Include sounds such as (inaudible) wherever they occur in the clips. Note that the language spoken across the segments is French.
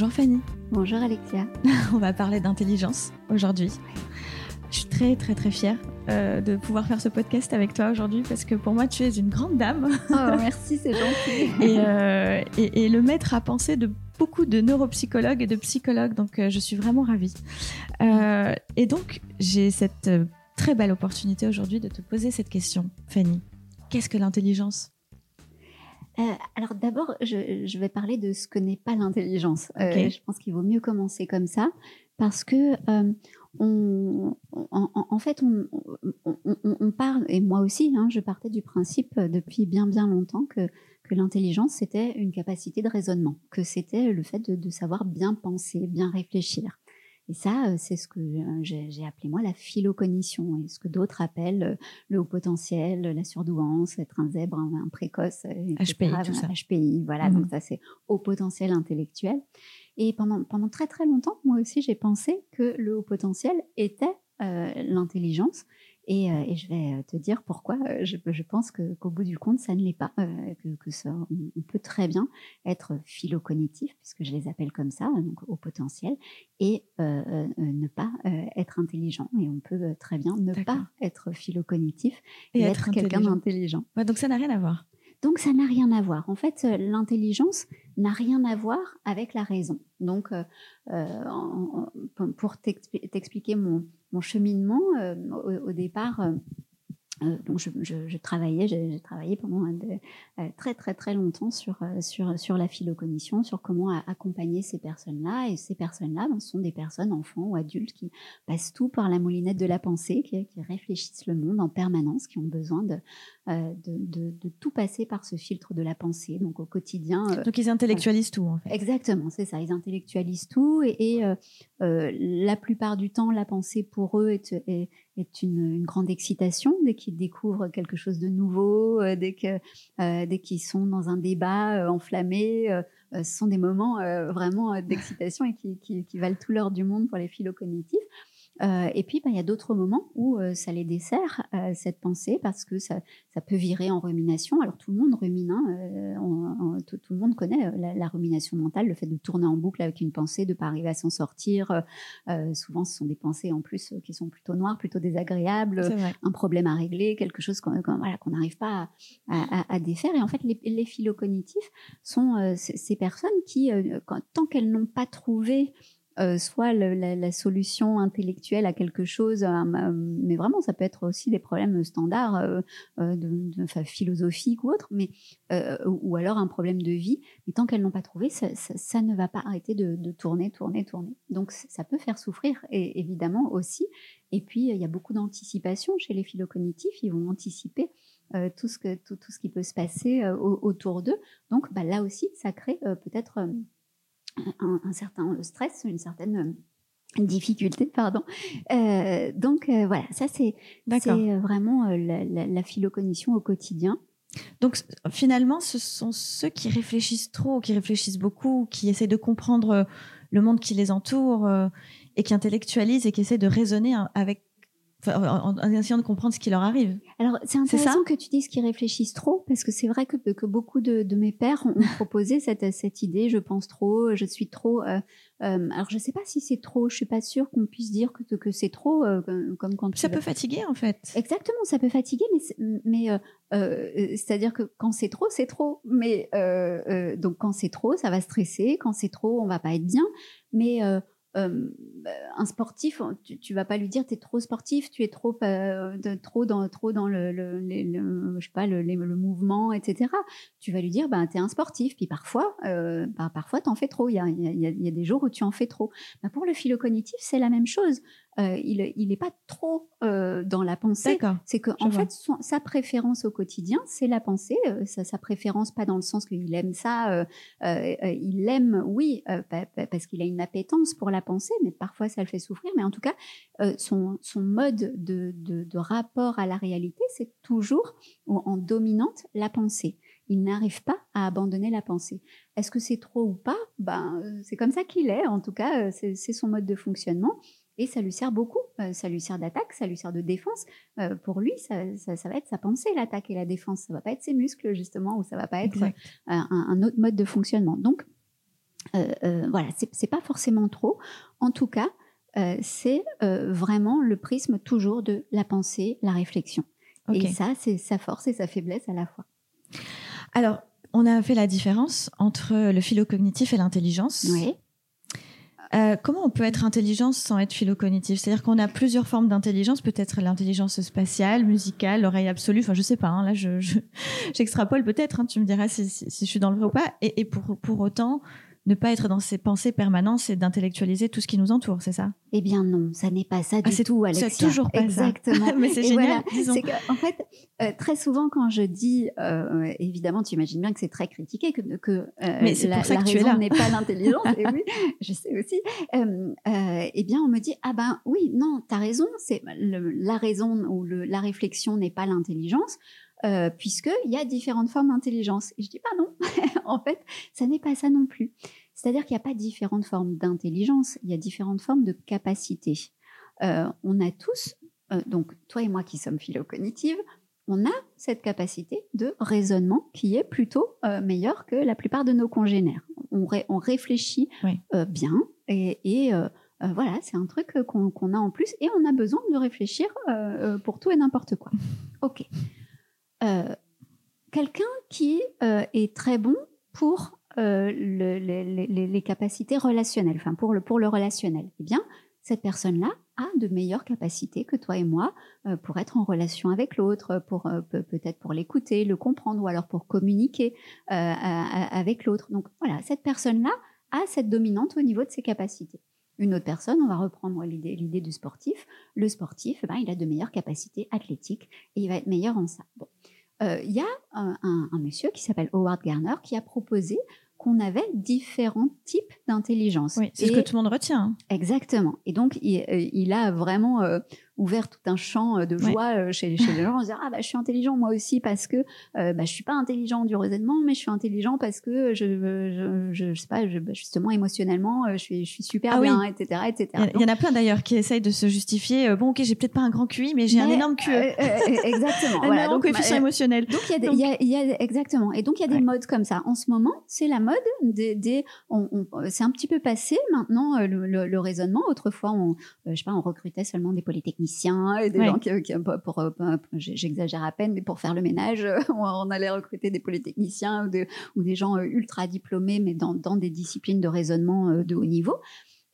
Bonjour Fanny. Bonjour Alexia. (laughs) On va parler d'intelligence aujourd'hui. Je suis très très très fière euh, de pouvoir faire ce podcast avec toi aujourd'hui parce que pour moi tu es une grande dame. Oh (laughs) merci, c'est gentil. Euh, et, et, le maître à penser de beaucoup de neuropsychologues et de psychologues, donc euh, je suis vraiment ravie. et donc j'ai cette très belle opportunité aujourd'hui de te poser cette question, Fanny. Qu'est-ce que l'intelligence? Alors d'abord, je, vais parler de ce que n'est pas l'intelligence. je pense qu'il vaut mieux commencer comme ça parce que on, en, fait, on, parle, et moi aussi, hein, je partais du principe euh, depuis bien bien longtemps que, que l'intelligence, c'était une capacité de raisonnement, que c'était le fait de, savoir bien penser, bien réfléchir. Et ça, euh, c'est ce que euh, j'ai appelé moi la philocognition, et ce que d'autres appellent le haut potentiel, la surdouance, être un zèbre, un, précoce, HPI, tout ça. HPI, voilà, mmh donc ça c'est haut potentiel intellectuel. Et pendant, pendant très très longtemps, moi aussi, j'ai pensé que le haut potentiel était euh, l'intelligence. Et, euh, et, je vais te dire pourquoi euh, je, je pense qu'au bout du compte, ça ne l'est pas. que, que ça, on, peut très bien être philocognitif, puisque je les appelle comme ça, donc au potentiel, et ne pas être intelligent. Et on peut très bien ne pas être philocognitif et, être, quelqu'un d'intelligent. Ouais, donc ça n'a rien à voir. Donc ça n'a rien à voir. En fait, euh, l'intelligence n'a rien à voir avec la raison. Donc, euh, euh, pour t'expliquer mon, cheminement, au, départ, donc je, je, je travaillais, j'ai travaillé pendant euh, très très très longtemps sur euh, sur sur la philocognition, sur comment accompagner ces personnes-là. Et ces personnes-là, ben, sont des personnes, enfants ou adultes, qui passent tout par la moulinette de la pensée, qui, qui réfléchissent le monde en permanence, qui ont besoin de, de, de, de, tout passer par ce filtre de la pensée. Donc au quotidien. donc ils intellectualisent tout en fait. Exactement, c'est ça. Ils intellectualisent tout et, et la plupart du temps, la pensée pour eux est, est est une, grande excitation dès qu'ils découvrent quelque chose de nouveau, euh, euh, dès qu'ils sont dans un débat euh, enflammé. ce sont des moments vraiment d'excitation et qui, valent tout l'heure du monde pour les philocognitifs. Euh, et puis, bah, il y a d'autres moments où euh, ça les dessert, euh, cette pensée, parce que ça, ça, peut virer en rumination. Alors, tout le monde rumine, hein, tout, le monde connaît la, rumination mentale, le fait de tourner en boucle avec une pensée, de ne pas arriver à s'en sortir. souvent, ce sont des pensées en plus qui sont plutôt noires, plutôt désagréables, un problème à régler, quelque chose qu'on voilà, n'arrive pas à, à, à, défaire. Et en fait, les, les philocognitifs sont ces personnes qui, tant qu'elles n'ont pas trouvé euh, soit la, solution intellectuelle à quelque chose, euh, mais vraiment ça peut être aussi des problèmes standards euh, de, de philosophiques ou autres, mais ou alors un problème de vie. Mais tant qu'elles n'ont pas trouvé, ça, ça, ne va pas arrêter de, tourner, tourner, tourner. Donc ça peut faire souffrir, et évidemment aussi. Et puis il y a beaucoup d'anticipation chez les philocognitifs. Ils vont anticiper tout, ce qui peut se passer autour d'eux. Donc bah, là aussi, ça crée peut-être un, certain stress, une certaine euh, difficulté, pardon. Euh, donc euh, voilà, ça c'est vraiment la, la, la, philocognition au quotidien. Donc finalement, ce sont ceux qui réfléchissent trop, qui réfléchissent beaucoup, qui essaient de comprendre le monde qui les entoure et qui intellectualisent et qui essaient de raisonner avec en, essayant de comprendre ce qui leur arrive. Alors, c'est intéressant que tu dises qu'ils réfléchissent trop, parce que c'est vrai que, que beaucoup de, de, mes pères ont proposé (laughs) cette, cette idée, je pense trop, je suis trop. Euh, euh, alors, je sais pas si c'est trop, je suis pas sûre qu'on puisse dire que, que c'est trop, euh, comme quand Ça peut fatiguer, en fait. Exactement, ça peut fatiguer, mais, mais c'est-à-dire que quand c'est trop, c'est trop. Mais donc, quand c'est trop, ça va stresser, quand c'est trop, on va pas être bien. Mais euh, un sportif, tu, tu, vas pas lui dire tu es trop sportif, tu es trop euh, trop dans le, sais pas le, mouvement, etc. Tu vas lui dire ben tu un sportif. Puis parfois, euh, ben, parfois t'en fais trop. Il y a, y, a, des jours où tu en fais trop. Ben, pour le philo-cognitif, c'est la même chose. Euh, il n'est pas trop euh, dans la pensée. C'est que en fait, sa préférence au quotidien, c'est la pensée. Euh, sa, sa, préférence, pas dans le sens qu'il aime ça. il l'aime, oui, parce qu'il a une appétence pour la pensée, mais parfois ça le fait souffrir. Mais en tout cas, son, son mode de, de, de rapport à la réalité, c'est toujours en dominante la pensée il n'arrive pas à abandonner la pensée. Est-ce que c'est trop ou pas? Ben, c'est comme ça qu'il est. En tout cas, c'est son mode de fonctionnement. Et ça lui sert beaucoup. Euh, ça lui sert d'attaque, ça lui sert de défense. Euh, pour lui, ça, va être sa pensée, l'attaque et la défense. Ça va pas être ses muscles, justement, ou ça va pas être un, autre mode de fonctionnement. Donc, voilà, c'est pas forcément trop. En tout cas, c'est vraiment le prisme toujours de la pensée, la réflexion. Et ça, c'est sa force et sa faiblesse à la fois. Alors, on a fait la différence entre le philo-cognitif et l'intelligence. Oui. Euh, comment on peut être intelligent sans être philo-cognitif? C'est-à-dire qu'on a plusieurs formes d'intelligence, peut-être l'intelligence spatiale, musicale, l'oreille absolue, enfin je sais pas, hein, là (laughs) j'extrapole je, peut-être, hein, tu me diras si, si, je suis dans le vrai ou pas, et, et pour, pour autant, ne pas être dans ses pensées permanentes et d'intellectualiser tout ce qui nous entoure, c'est ça? Eh bien non, ça n'est pas ça ah, du tout, Alexia. C'est toujours pas Exactement. ça. (laughs) Mais c'est génial. en fait, euh, très souvent quand je dis, euh, évidemment, tu imagines bien que c'est très critiqué, que, que euh, Mais la, pour ça que raison n'est pas (laughs) l'intelligence. et oui, je sais aussi. eh bien, on me dit, ah ben oui, non, tu as raison, c'est la raison ou le, la réflexion n'est pas l'intelligence. Euh, puisqu'il y a différentes formes d'intelligence. Et je dis pas non, (laughs) en fait, ça n'est pas ça non plus. C'est-à-dire qu'il n'y a pas différentes formes d'intelligence, il y a différentes formes de capacité. Euh, on a tous, euh, donc toi et moi qui sommes philo-cognitives, on a cette capacité de raisonnement qui est plutôt euh, meilleure que la plupart de nos congénères. On, on réfléchit euh, bien et, et euh, voilà, c'est un truc qu'on a en plus et on a besoin de réfléchir pour tout et n'importe quoi. (laughs) Ok. Euh, quelqu'un qui euh, est très bon pour euh, les, capacités relationnelles, enfin pour le, pour le relationnel, eh bien, cette personne-là a de meilleures capacités que toi et moi pour être en relation avec l'autre, pour peut-être pour l'écouter, le comprendre, ou alors pour communiquer avec l'autre. Donc voilà, cette personne-là a cette dominante au niveau de ses capacités. Une autre personne, on va reprendre l'idée, l'idée du sportif. Le sportif, ben, il a de meilleures capacités athlétiques et il va être meilleur en ça. Bon. Euh, il y a un, un, monsieur qui s'appelle Howard Garner qui a proposé qu'on avait différents types d'intelligence. Oui, c'est ce que tout le monde retient. Hein. Exactement. Et donc, il, euh, il a vraiment euh, ouvert tout un champ euh, de joie chez, chez, les gens en se disant ah bah je suis intelligent moi aussi parce que euh, bah je suis pas intelligent du raisonnement mais je suis intelligent parce que je je, je, je sais pas je, bah, justement émotionnellement je suis je suis super ah bien etc etc. Il y, en a plein d'ailleurs qui essayent de se justifier bon ok j'ai peut-être pas un grand QI mais j'ai un énorme QE. exactement. (laughs) un voilà, donc, coefficient bah, émotionnel. Donc il y, a, il y, a exactement et donc il y a des modes comme ça en ce moment c'est la mode des, des on, on, c'est un petit peu passé maintenant le, le, raisonnement autrefois on je sais pas on recrutait seulement des et des gens qui, pour, euh, j'exagère à peine, mais pour faire le ménage, (laughs) on allait recruter des polytechniciens ou, ou des gens euh, ultra diplômés, mais dans, dans des disciplines de raisonnement euh, de haut niveau.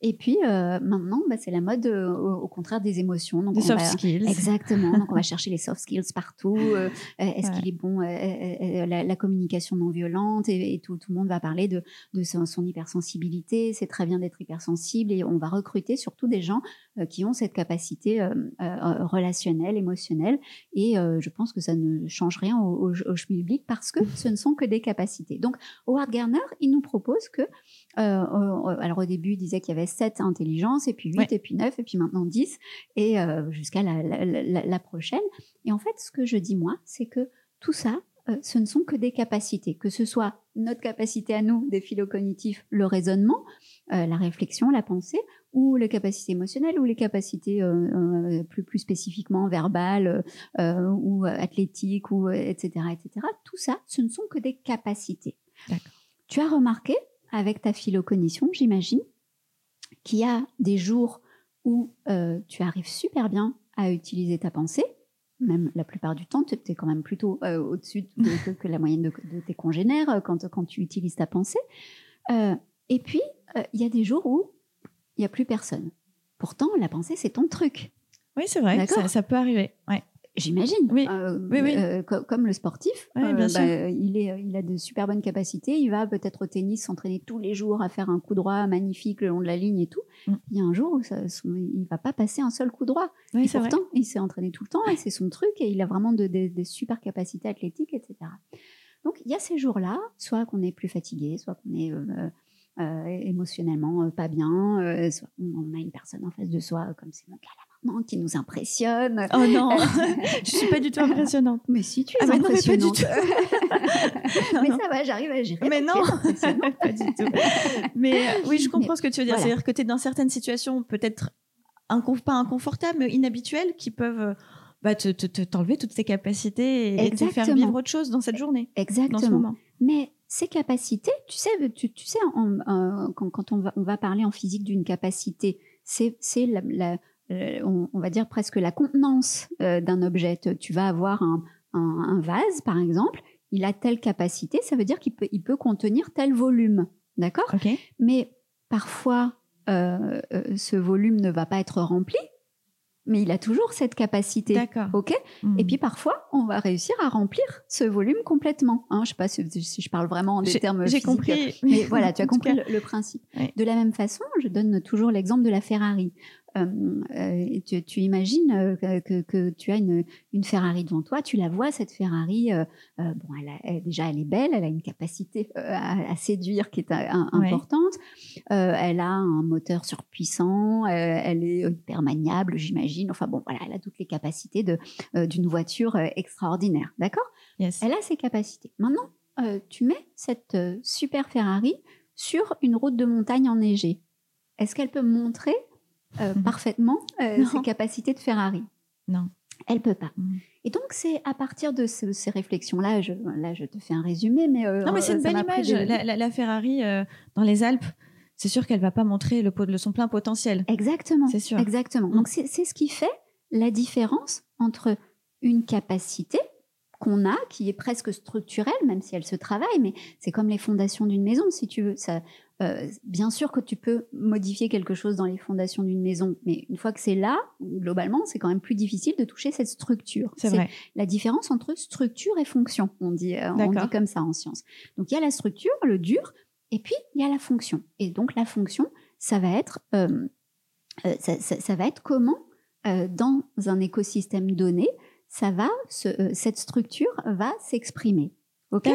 Et puis euh, maintenant, bah, c'est la mode euh, au, contraire des émotions. Donc, soft skills. Exactement. donc on va (laughs) chercher les soft skills partout. Euh, est-ce qu'il est bon la, communication non violente et, tout, tout, le monde va parler de, de son, hypersensibilité. C'est très bien d'être hypersensible et on va recruter surtout des gens qui ont cette capacité relationnelle, émotionnelle. Et je pense que ça ne change rien au, au, au public parce que ce ne sont que des capacités. Donc Howard Gardner, il nous propose que, alors au début, il disait qu'il y avait 7 intelligences, et puis 8, et puis 9, et puis maintenant 10, et euh, jusqu'à la, prochaine. Et en fait, ce que je dis moi, c'est que tout ça, euh, ce ne sont que des capacités, que ce soit notre capacité à nous, des phylocognitifs, le raisonnement, euh, la réflexion, la pensée, ou les capacités émotionnelles, ou les capacités plus, plus spécifiquement verbales, ou athlétiques, ou etc., etc. Tout ça, ce ne sont que des capacités. Tu as remarqué, avec ta phylocognition, j'imagine, qu'il y a des jours où euh, tu arrives super bien à utiliser ta pensée, même la plupart du temps, tu es quand même plutôt euh, au-dessus que, la moyenne de, tes congénères euh, quand, quand tu utilises ta pensée. et puis, il y a des jours où il n'y a plus personne. Pourtant, la pensée, c'est ton truc. Oui, c'est vrai, ça, ça, peut arriver. Ouais. J'imagine. Oui. Euh, oui, oui. Euh, comme le sportif, oui, bien euh, sûr. Bah, il, est, il a de super bonnes capacités. Il va peut-être au tennis s'entraîner tous les jours à faire un coup droit magnifique le long de la ligne et tout. Mm. Il y a un jour où ça, il va pas passer un seul coup droit. Et pourtant, vrai. il s'est entraîné tout le temps et c'est son truc et il a vraiment de, de, de super capacités athlétiques, etc. Donc il y a ces jours-là, soit qu'on est plus fatigué, soit qu'on est émotionnellement pas bien, soit on a une personne en face de soi, comme c'est mon cas là qui nous impressionne. Oh non, (laughs) je suis pas du tout impressionnante. (laughs) Mais si tu es ah impressionnante. mais, (laughs) mais ça va, j'arrive à gérer. Mais non, pas du tout. Mais euh, oui, je comprends ce que tu veux dire. C'est-à-dire que tu es dans certaines situations peut-être pas inconfortables, mais inhabituelles, qui peuvent euh, bah, te, t'enlever toutes tes capacités et, te faire vivre autre chose dans cette journée. Exactement. Mais ces capacités, tu sais, tu, sais quand, on, va, on, va, parler en physique d'une capacité, c'est la, on, va dire presque la contenance d'un objet. Tu vas avoir un, un, vase, par exemple, il a telle capacité, ça veut dire qu'il peut, il peut contenir tel volume. D'accord? Mais parfois, euh, euh, ce volume ne va pas être rempli, mais il a toujours cette capacité. D'accord. Ok? Hmm. Et puis parfois, on va réussir à remplir ce volume complètement. Hein, je sais pas si, je parle vraiment en des termes. J'ai compris. Mais voilà, tu as (laughs) compris le, principe. De la même façon, je donne toujours l'exemple de la Ferrari. Euh, euh, tu, imagines euh, que, tu as une, Ferrari devant toi, tu la vois, cette Ferrari, bon, elle, déjà elle est belle, elle a une capacité à, séduire qui est importante, elle a un moteur surpuissant, elle est hyper maniable, j'imagine, enfin bon, voilà, elle a toutes les capacités d'une voiture extraordinaire, d'accord? Elle a ses capacités. Maintenant, tu mets cette super Ferrari sur une route de montagne enneigée. Est-ce qu'elle peut montrer euh, mhm. parfaitement euh, ses capacités de Ferrari. Non. Elle peut pas. Mhm. Et donc, c'est à partir de ces réflexions-là, je, là, je te fais un résumé, mais... Euh, non, mais c'est une belle image. La, Ferrari dans les Alpes, c'est sûr qu'elle va pas montrer le, le, son plein potentiel. Exactement. C'est sûr. Exactement. Donc, c'est ce qui fait la différence entre une capacité qu'on a, qui est presque structurelle, même si elle se travaille, mais c'est comme les fondations d'une maison, si tu veux. Ça, euh, bien sûr que tu peux modifier quelque chose dans les fondations d'une maison, mais une fois que c'est là, globalement, c'est quand même plus difficile de toucher cette structure. C'est la différence entre structure et fonction. On dit, euh, on dit comme ça en science. Donc il y a la structure, le dur, et puis il y a la fonction. Et donc la fonction, ça va être, euh, ça, va être comment dans un écosystème donné, ça va, cette structure va s'exprimer. Ok?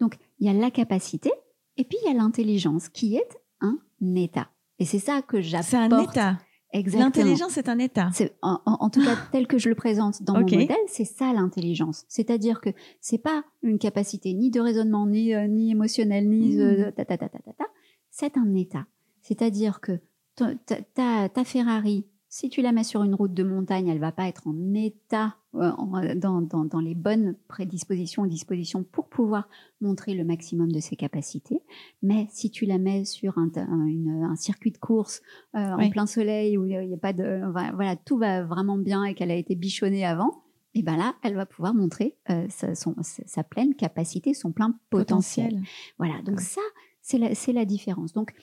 Donc il y a la capacité, et puis il y a l'intelligence qui est un état. Et c'est ça que j'apporte. C'est un état. Exactement. L'intelligence est un état. En, en, tout cas, (gasps) tel que je le présente dans mon modèle, c'est ça l'intelligence. C'est-à-dire que c'est pas une capacité ni de raisonnement, ni, euh, ni émotionnel, ni mmh. ta, ta, ta, ta, ta, C'est un état. C'est-à-dire que ta, ta Ferrari, si tu la mets sur une route de montagne, elle va pas être en état, euh, dans, les bonnes prédispositions et dispositions pour pouvoir montrer le maximum de ses capacités. Mais si tu la mets sur un, circuit de course euh, en plein soleil où il n'y a pas de, voilà, tout va vraiment bien et qu'elle a été bichonnée avant, et ben là, elle va pouvoir montrer euh, sa, pleine capacité, son plein potentiel. Voilà, donc ça, c'est la, la, différence. Donc,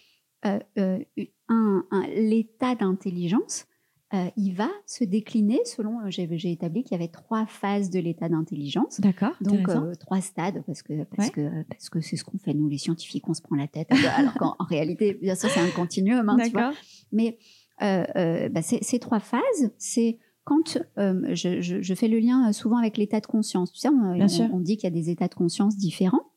l'état d'intelligence, euh, il va se décliner selon, euh, j'ai établi qu'il y avait trois phases de l'état d'intelligence. D'accord. Donc euh, trois stades parce que parce que parce que c'est ce qu'on fait nous les scientifiques, on se prend la tête. (laughs) alors qu'en réalité, bien sûr, c'est un continuum, hein, tu vois. Mais bah, ces trois phases, c'est quand je, je, fais le lien souvent avec l'état de conscience. Tu sais, on dit qu'il y a des états de conscience différents.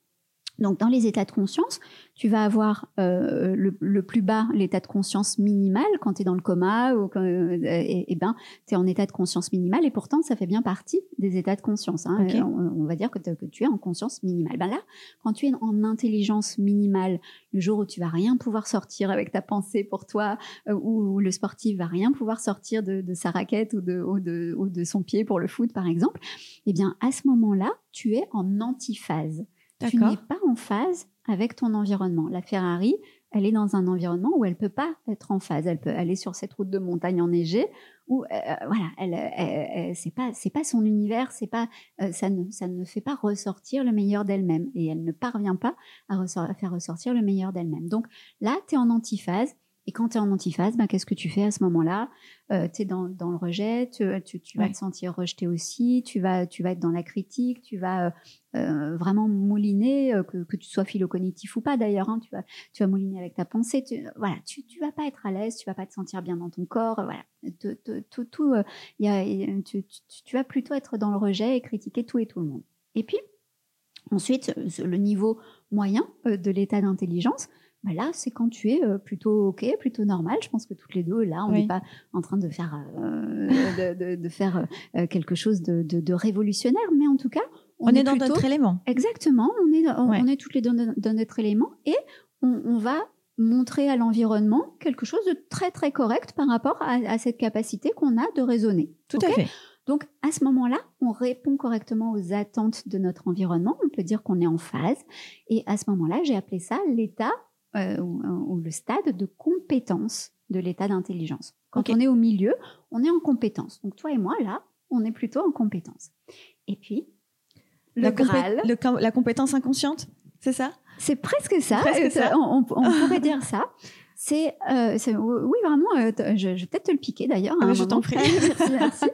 Donc, dans les états de conscience, tu vas avoir euh, le, plus bas, l'état de conscience minimal, quand tu es dans le coma, ou euh, et, ben, tu es en état de conscience minimal, et pourtant, ça fait bien partie des états de conscience. Hein. On, va dire que, que, tu es en conscience minimale. Ben là, quand tu es en intelligence minimale, le jour où tu vas rien pouvoir sortir avec ta pensée pour toi, euh, ou, le sportif va rien pouvoir sortir de, sa raquette ou de, ou de, ou de son pied pour le foot, par exemple, eh bien, à ce moment-là, tu es en antiphase tu n'es pas en phase avec ton environnement. La Ferrari, elle est dans un environnement où elle peut pas être en phase. Elle peut aller sur cette route de montagne enneigée où euh, euh, voilà, elle, c'est pas c'est pas son univers, c'est pas euh, ça ne ça ne fait pas ressortir le meilleur d'elle-même et elle ne parvient pas à, à faire ressortir le meilleur d'elle-même. Donc là, tu es en antiphase et quand tu es en antiphase, ben, qu'est-ce que tu fais à ce moment-là? Euh, Tu es dans, dans, le rejet, tu, tu, vas te sentir rejeté aussi, tu vas, tu vas être dans la critique, tu vas euh, euh vraiment mouliner, euh, que, que, tu sois philo-cognitif ou pas d'ailleurs, hein, tu, vas, tu vas mouliner avec ta pensée. Tu, voilà, tu, tu vas pas être à l'aise, tu vas pas te sentir bien dans ton corps. Voilà, tout, tout, y a, tu, tu vas plutôt être dans le rejet et critiquer tout et tout le monde. Et puis, ensuite, le niveau moyen de l'état d'intelligence, bah là, c'est quand tu es euh, plutôt OK, plutôt normal. Je pense que toutes les deux, là, on n'est pas en train de faire, euh, de, faire euh, quelque chose de, révolutionnaire, mais en tout cas, on, est, dans notre élément. Exactement, on est, on, est toutes les deux dans notre élément et on, va montrer à l'environnement quelque chose de très très correct par rapport à, cette capacité qu'on a de raisonner. Tout à fait. Donc, à ce moment-là, on répond correctement aux attentes de notre environnement. On peut dire qu'on est en phase. Et à ce moment-là, j'ai appelé ça l'état euh, ou, le stade de compétence de l'état d'intelligence. Quand on est au milieu, on est en compétence. Donc, toi et moi, là, on est plutôt en compétence. Et puis, le la, Graal, la compétence inconsciente, c'est ça? C'est presque ça. On, (laughs) pourrait dire ça. C'est, euh, oui, vraiment, euh, je, vais peut-être te le piquer d'ailleurs. Ah, je t'en prie. (laughs) merci,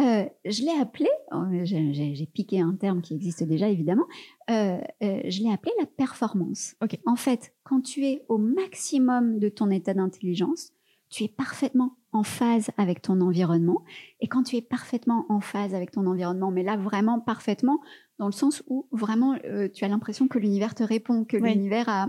euh, je l'ai appelé, oh, j'ai piqué un terme qui existe déjà évidemment, je l'ai appelé la performance. En fait, quand tu es au maximum de ton état d'intelligence, tu es parfaitement en phase avec ton environnement. Et quand tu es parfaitement en phase avec ton environnement, mais là vraiment parfaitement, dans le sens où vraiment tu as l'impression que l'univers te répond, que l'univers a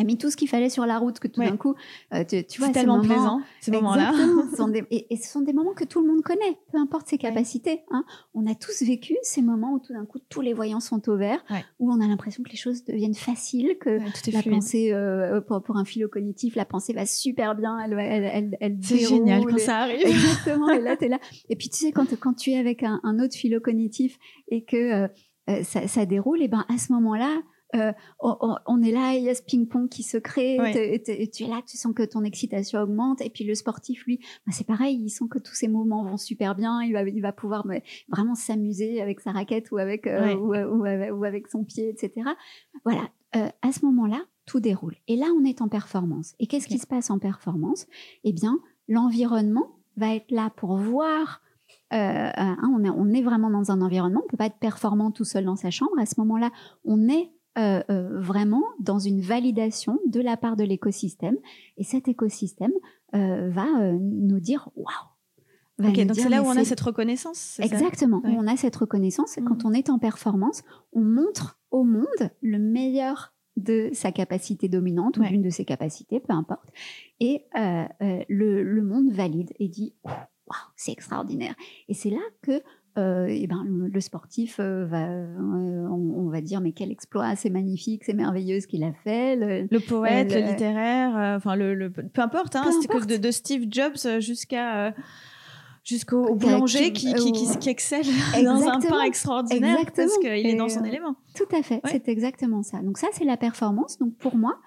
a mis tout ce qu'il fallait sur la route, que tout d'un coup, euh, tu, vois, c'est tellement plaisant ces moments-là. (laughs) et, ce sont des moments que tout le monde connaît, peu importe ses capacités. Hein. On a tous vécu ces moments où tout d'un coup tous les voyants sont au vert, où on a l'impression que les choses deviennent faciles, que la pensée euh, pour, un philo cognitif, la pensée va super bien, elle, elle, c'est génial quand ça arrive. Exactement. et là, es là. (laughs) Et puis tu sais quand quand tu es avec un, autre philo cognitif et que euh, ça, ça, déroule, et ben à ce moment-là euh, on, est là, il y a ce ping-pong qui se crée, et tu es là, tu sens que ton excitation augmente, et puis le sportif, lui, bah, c'est pareil, il sent que tous ses mouvements vont super bien, il va, il va pouvoir vraiment s'amuser avec sa raquette ou avec, euh, ou, avec son pied, etc. Voilà, euh, à ce moment-là, tout déroule. Et là, on est en performance. Et qu'est-ce qui se passe en performance? Eh bien, l'environnement va être là pour voir hein, on, est, on, est, vraiment dans un environnement, on peut pas être performant tout seul dans sa chambre. À ce moment-là, on est euh, euh, vraiment dans une validation de la part de l'écosystème. Et cet écosystème euh, va nous dire waouh. Ok, donc c'est là où on a cette reconnaissance. Exactement, on a cette reconnaissance. Quand mmh. on est en performance, on montre au monde le meilleur de sa capacité dominante ou d'une de ses capacités, peu importe. Et le, le, monde valide et dit waouh, c'est extraordinaire. Et c'est là que euh, et ben le, sportif euh, va, euh, on, va dire mais quel exploit, c'est magnifique, c'est merveilleux ce qu'il a fait. Le, poète, le, littéraire, enfin le, peu importe, hein, De, de, Steve Jobs jusqu'à jusqu'au boulanger qui, qui, qui, excelle (laughs) dans un pain extraordinaire parce qu'il est dans son élément. Tout à fait, c'est exactement ça. Donc ça, c'est la performance. Donc pour moi,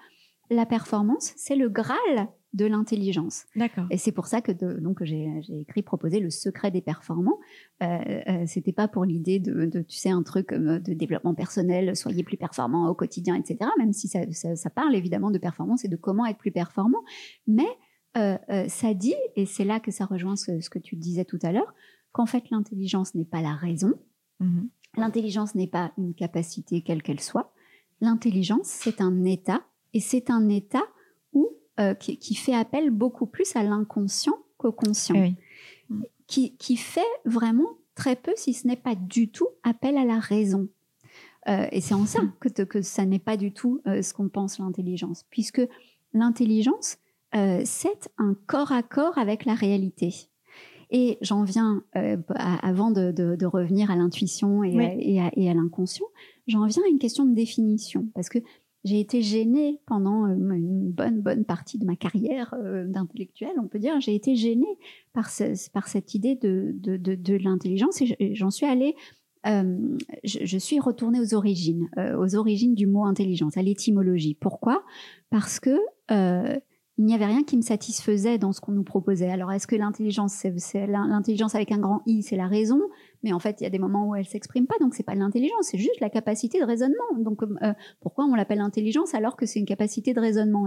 la performance, c'est le Graal de l'intelligence. D'accord. Et c'est pour ça que donc j'ai écrit proposer le secret des performants. Euh, euh, C'était pas pour l'idée de, tu sais un truc euh, de développement personnel, soyez plus performant au quotidien, etc. Même si ça, ça, parle évidemment de performance et de comment être plus performant, mais euh, ça dit et c'est là que ça rejoint ce, que tu disais tout à l'heure qu'en fait l'intelligence n'est pas la raison. Mm-hmm. L'intelligence n'est pas une capacité quelle qu'elle soit. L'intelligence, c'est un état, et c'est un état où euh, qui, fait appel beaucoup plus à l'inconscient qu'au conscient, qui, qui, fait vraiment très peu, si ce n'est pas du tout, appel à la raison. Euh, et c'est en ça que, que ça n'est pas du tout euh, ce qu'on pense l'intelligence, puisque l'intelligence, c'est un corps à corps avec la réalité. Et j'en viens, avant de, de, revenir à l'intuition et, et, à, et à l'inconscient, j'en viens à une question de définition, parce que j'ai été gênée pendant euh, une bonne bonne partie de ma carrière euh, d'intellectuel, on peut dire. J'ai été gênée par, cette idée de, de, de, l'intelligence et j'en suis allée. Euh, je, suis retournée aux origines, aux origines du mot intelligence, à l'étymologie. Pourquoi? Parce que il n'y avait rien qui me satisfaisait dans ce qu'on nous proposait. Alors, est-ce que l'intelligence, c'est l'intelligence avec un grand I, c'est la raison? Mais en fait, il y a des moments où elle s'exprime pas, donc c'est pas l'intelligence, c'est juste la capacité de raisonnement. Donc, euh, pourquoi on l'appelle intelligence alors que c'est une capacité de raisonnement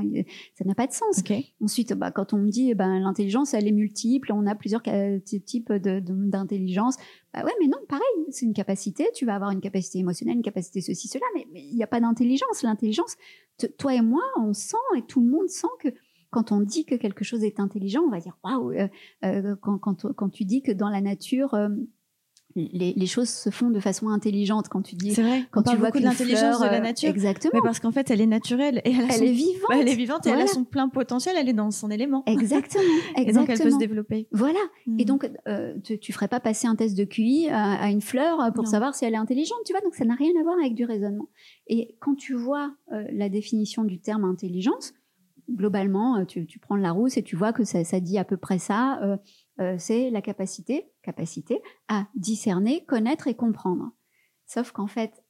Ça n'a pas de sens. Ensuite, bah, quand on me dit, eh ben, l'intelligence, elle est multiple, on a plusieurs types d'intelligence. Bah ouais, mais non, pareil, c'est une capacité. Tu vas avoir une capacité émotionnelle, une capacité ceci, cela, mais il n'y a pas d'intelligence. L'intelligence, toi et moi, on sent et tout le monde sent que quand on dit que quelque chose est intelligent, on va dire waouh. Euh, euh, quand, quand, quand, tu dis que dans la nature, euh, les, les, choses se font de façon intelligente quand tu dis c'est vrai quand tu vois beaucoup de l'intelligence de la nature. exactement. Mais parce qu'en fait elle est naturelle et elle, elle est vivante. Elle est vivante et elle a son plein potentiel elle est dans son élément. Exactement, (laughs) exactement. et donc elle peut se développer. Voilà. Et hmm. donc tu, tu ferais pas passer un test de QI à, une fleur pour savoir si elle est intelligente tu vois. Donc ça n'a rien à voir avec du raisonnement. Et quand tu vois la définition du terme intelligence globalement, euh, tu, tu, prends la rousse et tu vois que ça, ça dit à peu près ça. Euh, c'est la capacité, capacité à discerner, connaître et comprendre. Sauf qu'en fait,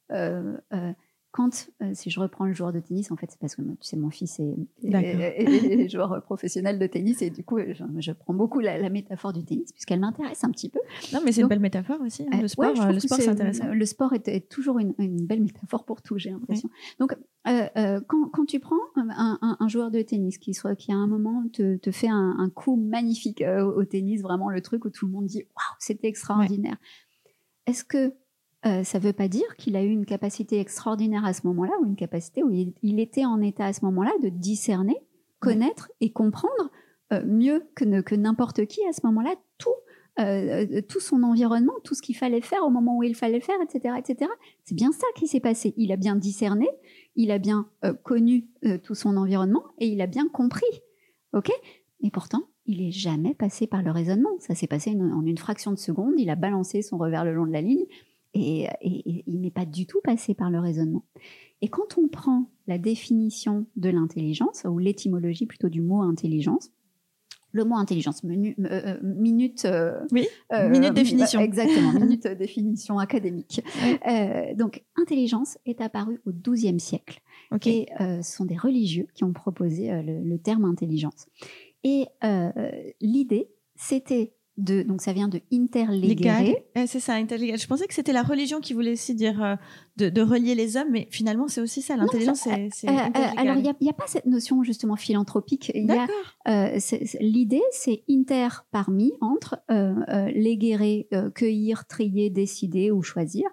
quand, euh, si je reprends le joueur de tennis, en fait, c'est parce que tu sais, mon fils est, joueur professionnel de tennis et du coup, je, prends beaucoup la, métaphore du tennis puisqu'elle m'intéresse un petit peu. Non, mais c'est une belle métaphore aussi. Hein, le sport, euh, le sport c'est intéressant. Le sport est, toujours une, belle métaphore pour tout, j'ai l'impression. Donc, euh, quand, quand, tu prends un, joueur de tennis qui, soit, qui à un moment te, te fait un, coup magnifique au, tennis, vraiment le truc où tout le monde dit waouh, c'était extraordinaire. Est-ce que euh, ça ne veut pas dire qu'il a eu une capacité extraordinaire à ce moment-là, ou une capacité où il, était en état à ce moment-là de discerner, connaître et comprendre euh, mieux que, n'importe qui à ce moment-là tout, euh, tout son environnement, tout ce qu'il fallait faire au moment où il fallait faire, etc. etc. C'est bien ça qui s'est passé. Il a bien discerné, il a bien connu tout son environnement et il a bien compris. OK? Et pourtant, il n'est jamais passé par le raisonnement. Ça s'est passé en une fraction de seconde. Il a balancé son revers le long de la ligne et, il n'est pas du tout passé par le raisonnement. Et quand on prend la définition de l'intelligence, ou l'étymologie plutôt du mot intelligence, le mot intelligence, menu, euh, minute. Euh, oui, euh, minute définition. Exactement, (laughs) minute définition académique. donc, intelligence est apparue au XIIe siècle. Et ce sont des religieux qui ont proposé le, le terme intelligence. Et l'idée, c'était donc ça vient de interlegare. Eh, c'est ça, interlegare. Je pensais que c'était la religion qui voulait aussi dire euh, de, relier les hommes, mais finalement c'est aussi ça, l'intelligence. Euh, euh, alors il n'y a, pas cette notion justement philanthropique. L'idée c'est inter parmi, entre, legere, cueillir, trier, décider ou choisir,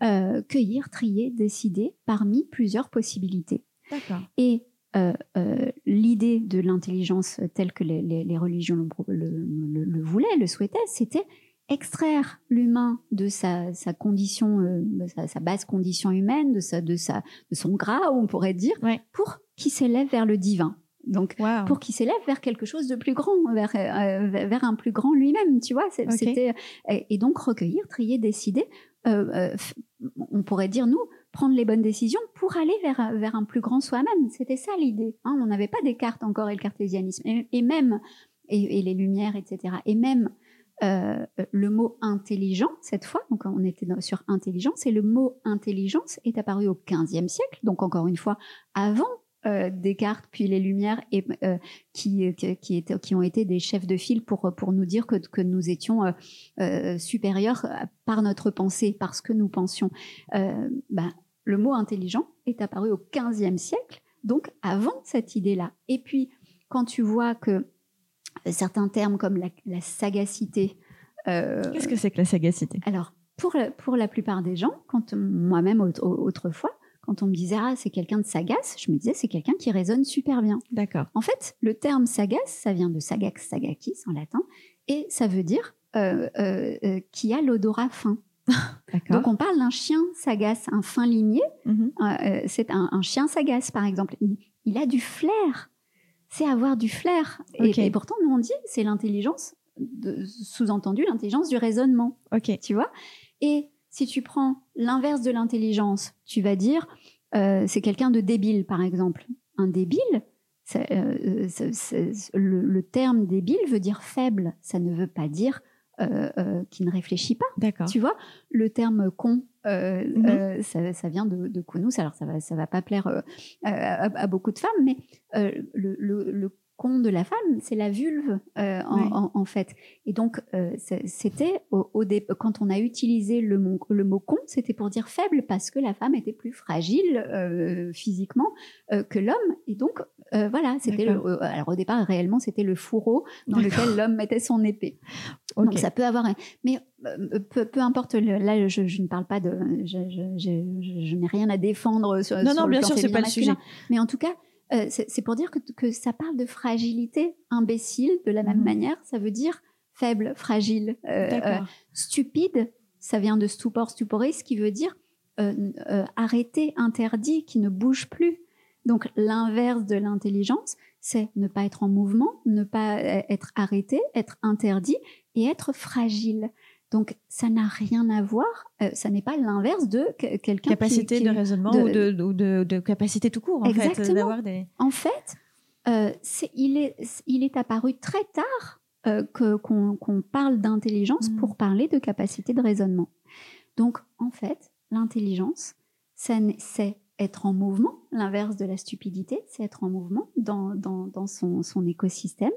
cueillir, trier, décider parmi plusieurs possibilités. D'accord. Et euh, euh, l'idée de l'intelligence telle que les, religions le, voulaient, le souhaitaient, c'était extraire l'humain de sa, condition, euh, sa, basse condition humaine, de, sa, de, sa, de son gras, on pourrait dire, pour qu'il s'élève vers le divin. Donc, pour qu'il s'élève vers quelque chose de plus grand, vers, vers un plus grand lui-même, tu vois. C'était et, donc recueillir, trier, décider. on pourrait dire nous, prendre les bonnes décisions pour aller vers, vers un plus grand soi-même. C'était ça l'idée. Hein. On n'avait pas Descartes encore et le cartésianisme. Et, même, et, les Lumières, etc. Et même euh, le mot intelligent, cette fois, donc on était sur intelligence, et le mot intelligence est apparu au XVe siècle, donc encore une fois, avant euh, Descartes puis les Lumières et euh, qui, qui, qui, ont été des chefs de file pour, pour nous dire que, que nous étions supérieurs par notre pensée, parce que nous pensions. Ben, le mot intelligent est apparu au XVe siècle, donc avant cette idée-là. Et puis, quand tu vois que euh, certains termes comme la, sagacité... Euh, Qu'est-ce que c'est que la sagacité? Alors, pour la, pour la plupart des gens, quand moi-même autrefois, quand on me disait ah c'est quelqu'un de sagace, je me disais c'est quelqu'un qui raisonne super bien. D'accord. En fait, le terme sagace, ça vient de sagax sagakis en latin, et ça veut dire euh, qui a l'odorat fin. Donc on parle d'un chien sagace, un fin limier. Mhm. Euh, euh, c'est un, chien sagace, par exemple. Il, a du flair. C'est avoir du flair. Et, pourtant, nous on dit c'est l'intelligence, sous-entendu l'intelligence du raisonnement. Ok. Tu vois Et si tu prends l'inverse de l'intelligence, tu vas dire euh, c'est quelqu'un de débile, par exemple. Un débile, le, terme débile veut dire faible. Ça ne veut pas dire euh, euh, qui ne réfléchit pas. D'accord. Tu vois, le terme con, euh, ça, vient de, de Alors ça va, ça va pas plaire à, beaucoup de femmes, mais le, le, con de la femme, c'est la vulve en, fait. Et donc, c'était au, quand on a utilisé le mot, le mot con, c'était pour dire faible parce que la femme était plus fragile physiquement que l'homme. Et donc, voilà, c'était alors au départ réellement c'était le fourreau dans lequel l'homme mettait son épée. Donc ça peut avoir, mais euh, peu, importe. là, je, ne parle pas de, je, n'ai rien à défendre sur. Non, non, bien sûr, c'est pas le sujet. Mais en tout cas, euh, c'est pour dire que, ça parle de fragilité imbécile. De la même mhm. manière, ça veut dire faible, fragile, euh, stupide. Ça vient de stupor, stuporis, qui veut dire arrêté, interdit, qui ne bouge plus. Donc l'inverse de l'intelligence, c'est ne pas être en mouvement, ne pas être arrêté, être interdit et être fragile. Donc, ça n'a rien à voir, euh, ça n'est pas l'inverse de quelqu'un Capacité de raisonnement ou, de, capacité tout court, en fait. En fait, euh, il, est, il est apparu très tard qu'on parle d'intelligence Mm. pour parler de capacité de raisonnement. Donc, en fait, l'intelligence, c'est être en mouvement. L'inverse de la stupidité, c'est être en mouvement dans, dans, dans son, son écosystème.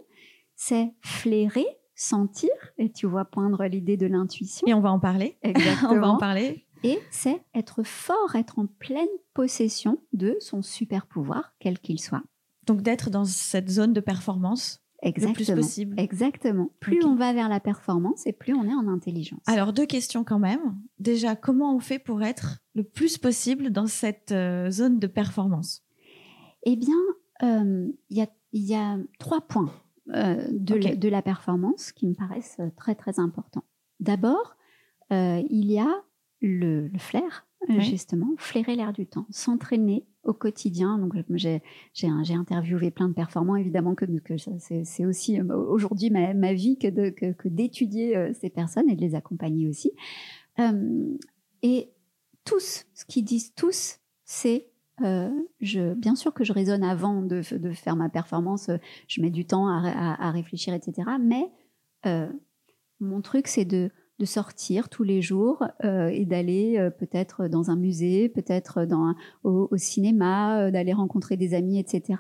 C'est flairer, sentir, et tu vois poindre l'idée de l'intuition. Et on va en parler. (laughs) on va en Exactement. parler. Et c'est être fort, être en pleine possession de son super pouvoir, quel qu'il soit. Donc d'être dans cette zone de performance le plus Exactement. possible. Exactement. Plus on va vers la performance et plus on est en intelligence. Alors deux questions quand même. Déjà, comment on fait pour être le plus possible dans cette euh, zone de performance? Eh bien, euh, il y, a, il y a trois points euh, de, la, de la performance qui me paraissent très très importants. D'abord, il y a le, le flair, Justement, flairer l'air du temps, s'entraîner au quotidien. Donc, j'ai interviewé plein de performants, évidemment que, que c'est aussi euh, aujourd'hui ma, ma vie que que- d'étudier euh, ces personnes et de les accompagner aussi. Euh, et tous, ce qu'ils disent tous, c'est je, bien sûr que je raisonne avant de, de faire ma performance, je mets du temps à, à- réfléchir, etc. Mais mon truc, c'est de, de sortir tous les jours euh, et d'aller euh, peut-être dans un musée, peut-être au cinéma, euh, d'aller rencontrer des amis, etc.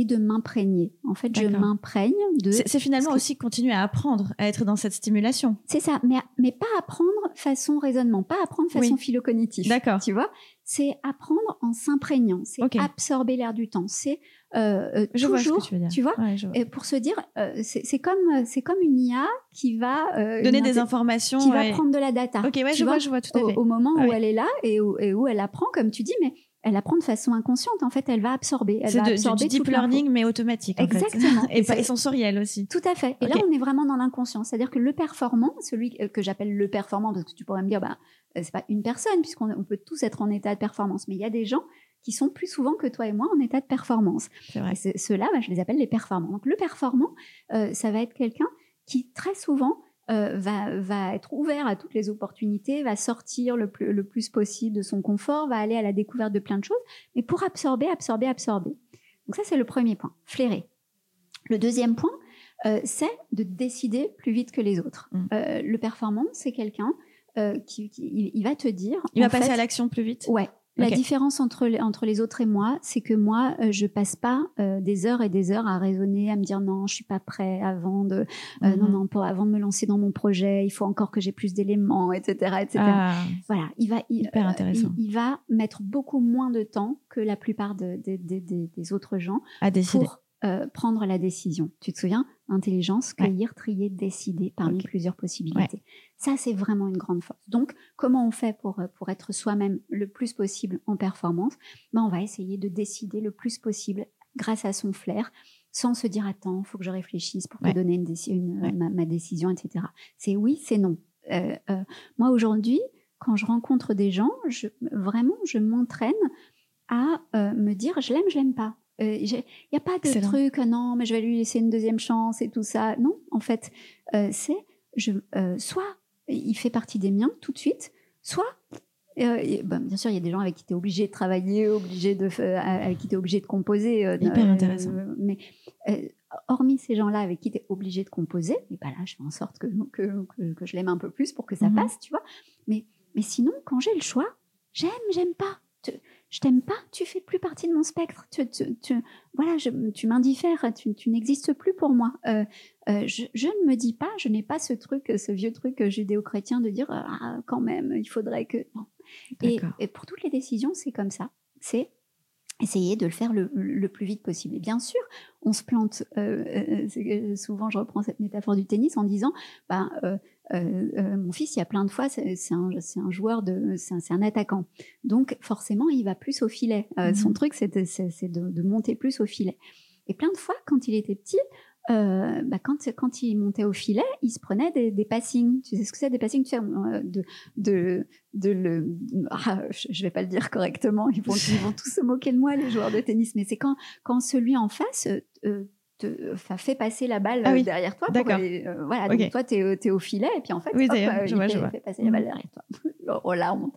Et de m'imprégner. En fait, je m'imprègne de. C'est finalement que- aussi continuer à apprendre, à être dans cette stimulation. C'est ça, mais, mais pas apprendre façon raisonnement, pas apprendre façon Oui. philo-cognitif. D'accord. Tu vois, c'est apprendre en s'imprégnant, c'est absorber l'air du temps, c'est euh, euh, Je vois ce que tu veux dire. tu vois, Ouais, je vois. et pour se dire, euh, c'est comme c'est comme une IA qui va euh, Donner des informations. qui va prendre de la data. Ok, ouais, je vois, vois, je vois tout à au, fait. au moment où elle est là et où, et où elle apprend, comme tu dis, mais elle apprend de façon inconsciente. En fait, elle va absorber. Elle C'est va de- absorber du deep learning, mais automatique. en fait. Exactement. (laughs) Et, sensoriel aussi. Tout à fait. Et là, on est vraiment dans l'inconscient. C'est-à-dire que le performant, celui que que j'appelle le performant, parce que tu pourrais me dire, bah, euh, c'est pas une personne, puisqu'on on peut tous être en état de performance, mais il y a des gens qui sont plus souvent que toi et moi en état de performance. C'est vrai. Et c'est- ceux-là, bah, je les appelle les performants. Donc le performant, euh, ça va être quelqu'un qui très souvent euh, va, va être ouvert à toutes les opportunités, va sortir le plus, le plus possible de son confort, va aller à la découverte de plein de choses, mais pour absorber, absorber, absorber. Donc ça, c'est le premier point, flairer. Le deuxième point, euh, c'est de décider plus vite que les autres. Mm. Euh, le performant, c'est quelqu'un euh, qui, qui- il- va te dire... Il va passer à l'action plus vite? Ouais. La différence entre les, entre les autres et moi, c'est que moi, euh, je passe pas euh, des heures et des heures à raisonner, à me dire non, je suis pas prêt avant de, euh, non, Mhm. non, pour, avant de me lancer dans mon projet, il faut encore que j'ai plus d'éléments, etc., etc. Ah, Voilà, il va, il, Hyper euh, intéressant. il, il va mettre beaucoup moins de temps que la plupart de- de- de- de- des autres gens à décider. pour euh, prendre la décision. Tu te souviens? Intelligence, Ouais. cueillir, trier, décider parmi plusieurs possibilités. Ça, c'est vraiment une grande force. Donc, comment on fait pour, euh, pour être soi-même le plus possible en performance? Ben, On va essayer de décider le plus possible grâce à son flair, sans se dire attends, il faut que je réfléchisse pour te Ouais. donner une déci- une- Ouais. ma, ma décision, etc. C'est oui, c'est non. Euh, euh, moi, aujourd'hui, quand je rencontre des gens, je, vraiment, je m'entraîne à euh, me dire je l'aime, je l'aime pas. Il n'y a pas de truc, euh, non, mais je vais lui laisser une deuxième chance et tout ça. Non, en fait, euh, c'est je, euh, soit il fait partie des miens tout de suite, soit euh, et, ben, bien sûr, il y a des gens avec qui tu es obligé de travailler, obligé de, euh, avec qui tu es obligé de composer. euh, Hyper euh, intéressant. mais euh, hormis ces gens-là avec qui tu es obligé de composer, et ben là, je fais en sorte que, que, que, que je l'aime un peu plus pour que ça Mhm. passe, tu vois. Mais, mais sinon, quand j'ai le choix, j'aime, j'aime pas. Tu- je t'aime pas, tu fais plus partie de mon spectre. Tu, tu, tu- voilà, je, tu m'indiffères, tu, tu n'existes plus pour moi. Euh, euh, je, je ne me dis pas, je n'ai pas ce truc, ce vieux truc judéo-chrétien de dire ah, quand même, il faudrait que. Non. Et, pour toutes les décisions, c'est comme ça. C'est essayer de le faire le, le plus vite possible. Et bien sûr, on se plante. euh, souvent, je reprends cette métaphore du tennis en disant, ben, euh, mon fils, il y a plein de fois, c'est un, joueur de, c'est un, attaquant. Donc forcément, il va plus au filet. Euh, Mhm. Son truc, c'est de, monter plus au filet. Et plein de fois, quand il était petit, euh, bah, quand, quand il montait au filet, il se prenait des, des passings. Tu sais ce que c'est des passings? Tu sais, euh, de, de, de le. Ah, je je vais pas le dire correctement. Ils vont, ils vont tous se moquer de moi, les joueurs de tennis. Mais c'est quand, quand celui en face euh, te fait passer la balle Ah oui, euh, derrière toi. d'accord. aller, euh, voilà. Donc toi, tu es, au filet et puis en fait, Oui, hop, d'ailleurs, euh, je il vois, fait, je fait passer la balle derrière toi. (laughs) oh la honte.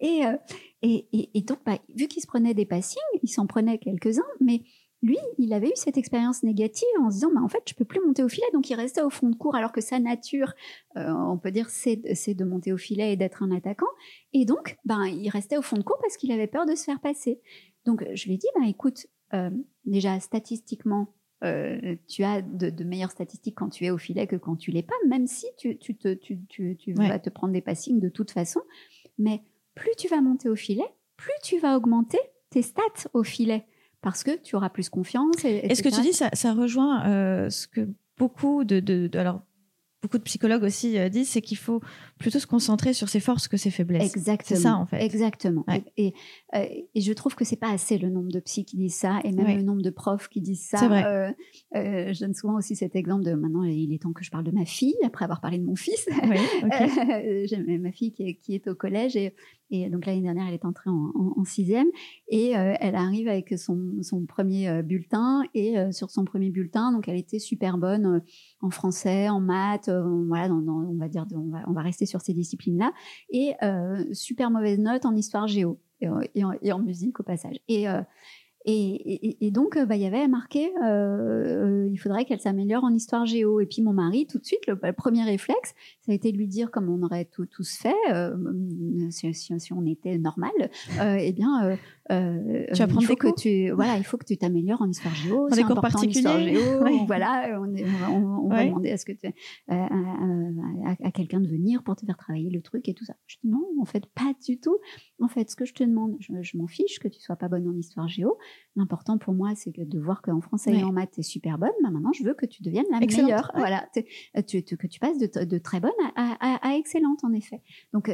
Et, euh, et, et, et donc, bah, vu qu'il se prenait des passings, il s'en prenait quelques-uns, mais lui, il avait eu cette expérience négative en se disant, bah, en fait, je peux plus monter au filet, donc il restait au fond de cours, alors que sa nature, euh, on peut dire, c'est de monter au filet et d'être un attaquant. Et donc, ben, il restait au fond de cours parce qu'il avait peur de se faire passer. Donc, je lui ai dit, bah, écoute, euh, déjà, statistiquement, euh, tu as de, meilleures statistiques quand tu es au filet que quand tu l'es pas, même si tu, te, tu, vas te prendre des passings de toute façon. Mais plus tu vas monter au filet, plus tu vas augmenter tes stats au filet parce que tu auras plus confiance. Est-ce que tu dis ça, ça rejoint euh, ce que beaucoup de, de, alors beaucoup de psychologues aussi euh, disent, c'est qu'il faut plutôt se concentrer sur ses forces que ses faiblesses. Exactement. C'est ça, en fait. Exactement. Et, euh, et, je trouve que c'est pas assez le nombre de psy qui disent ça, et même le nombre de profs qui disent ça. C'est vrai. Euh, je donne souvent aussi cet exemple de maintenant, il est temps que je parle de ma fille, après avoir parlé de mon fils. Oui, (laughs) J'ai ma fille qui est, qui est, au collège, et, et donc l'année dernière, elle est entrée en, sixième, et elle arrive avec son, premier bulletin, et sur son premier bulletin, donc elle était super bonne en français, en maths, voilà, on va dire, on va, rester sur ces disciplines-là, et euh, super mauvaise note en histoire géo et en, musique au passage. Euh, et, donc, euh, bah, il y avait marqué, il faudrait qu'elle s'améliore en histoire géo. Et puis mon mari, tout de suite, le, premier réflexe, ça a été de lui dire, comme on aurait tous fait, si, on était normal, eh bien, euh, tu vas prendre il faut que tu voilà, il faut que tu t'améliores en histoire géo. Dans des cours particuliers. Géo, (laughs) Voilà, on, on, va demander à ce que tu, euh, à, quelqu'un de venir pour te faire travailler le truc et tout ça. Je dis non, en fait, pas du tout. En fait, ce que je te demande, je, m'en fiche que tu sois pas bonne en histoire géo. L'important pour moi, c'est de voir qu'en français et en maths, tu es super bonne. Bah, maintenant, je veux que tu deviennes la meilleure. Voilà, euh, tu, que tu passes de, de très bonne à, à, excellente, en effet. Donc,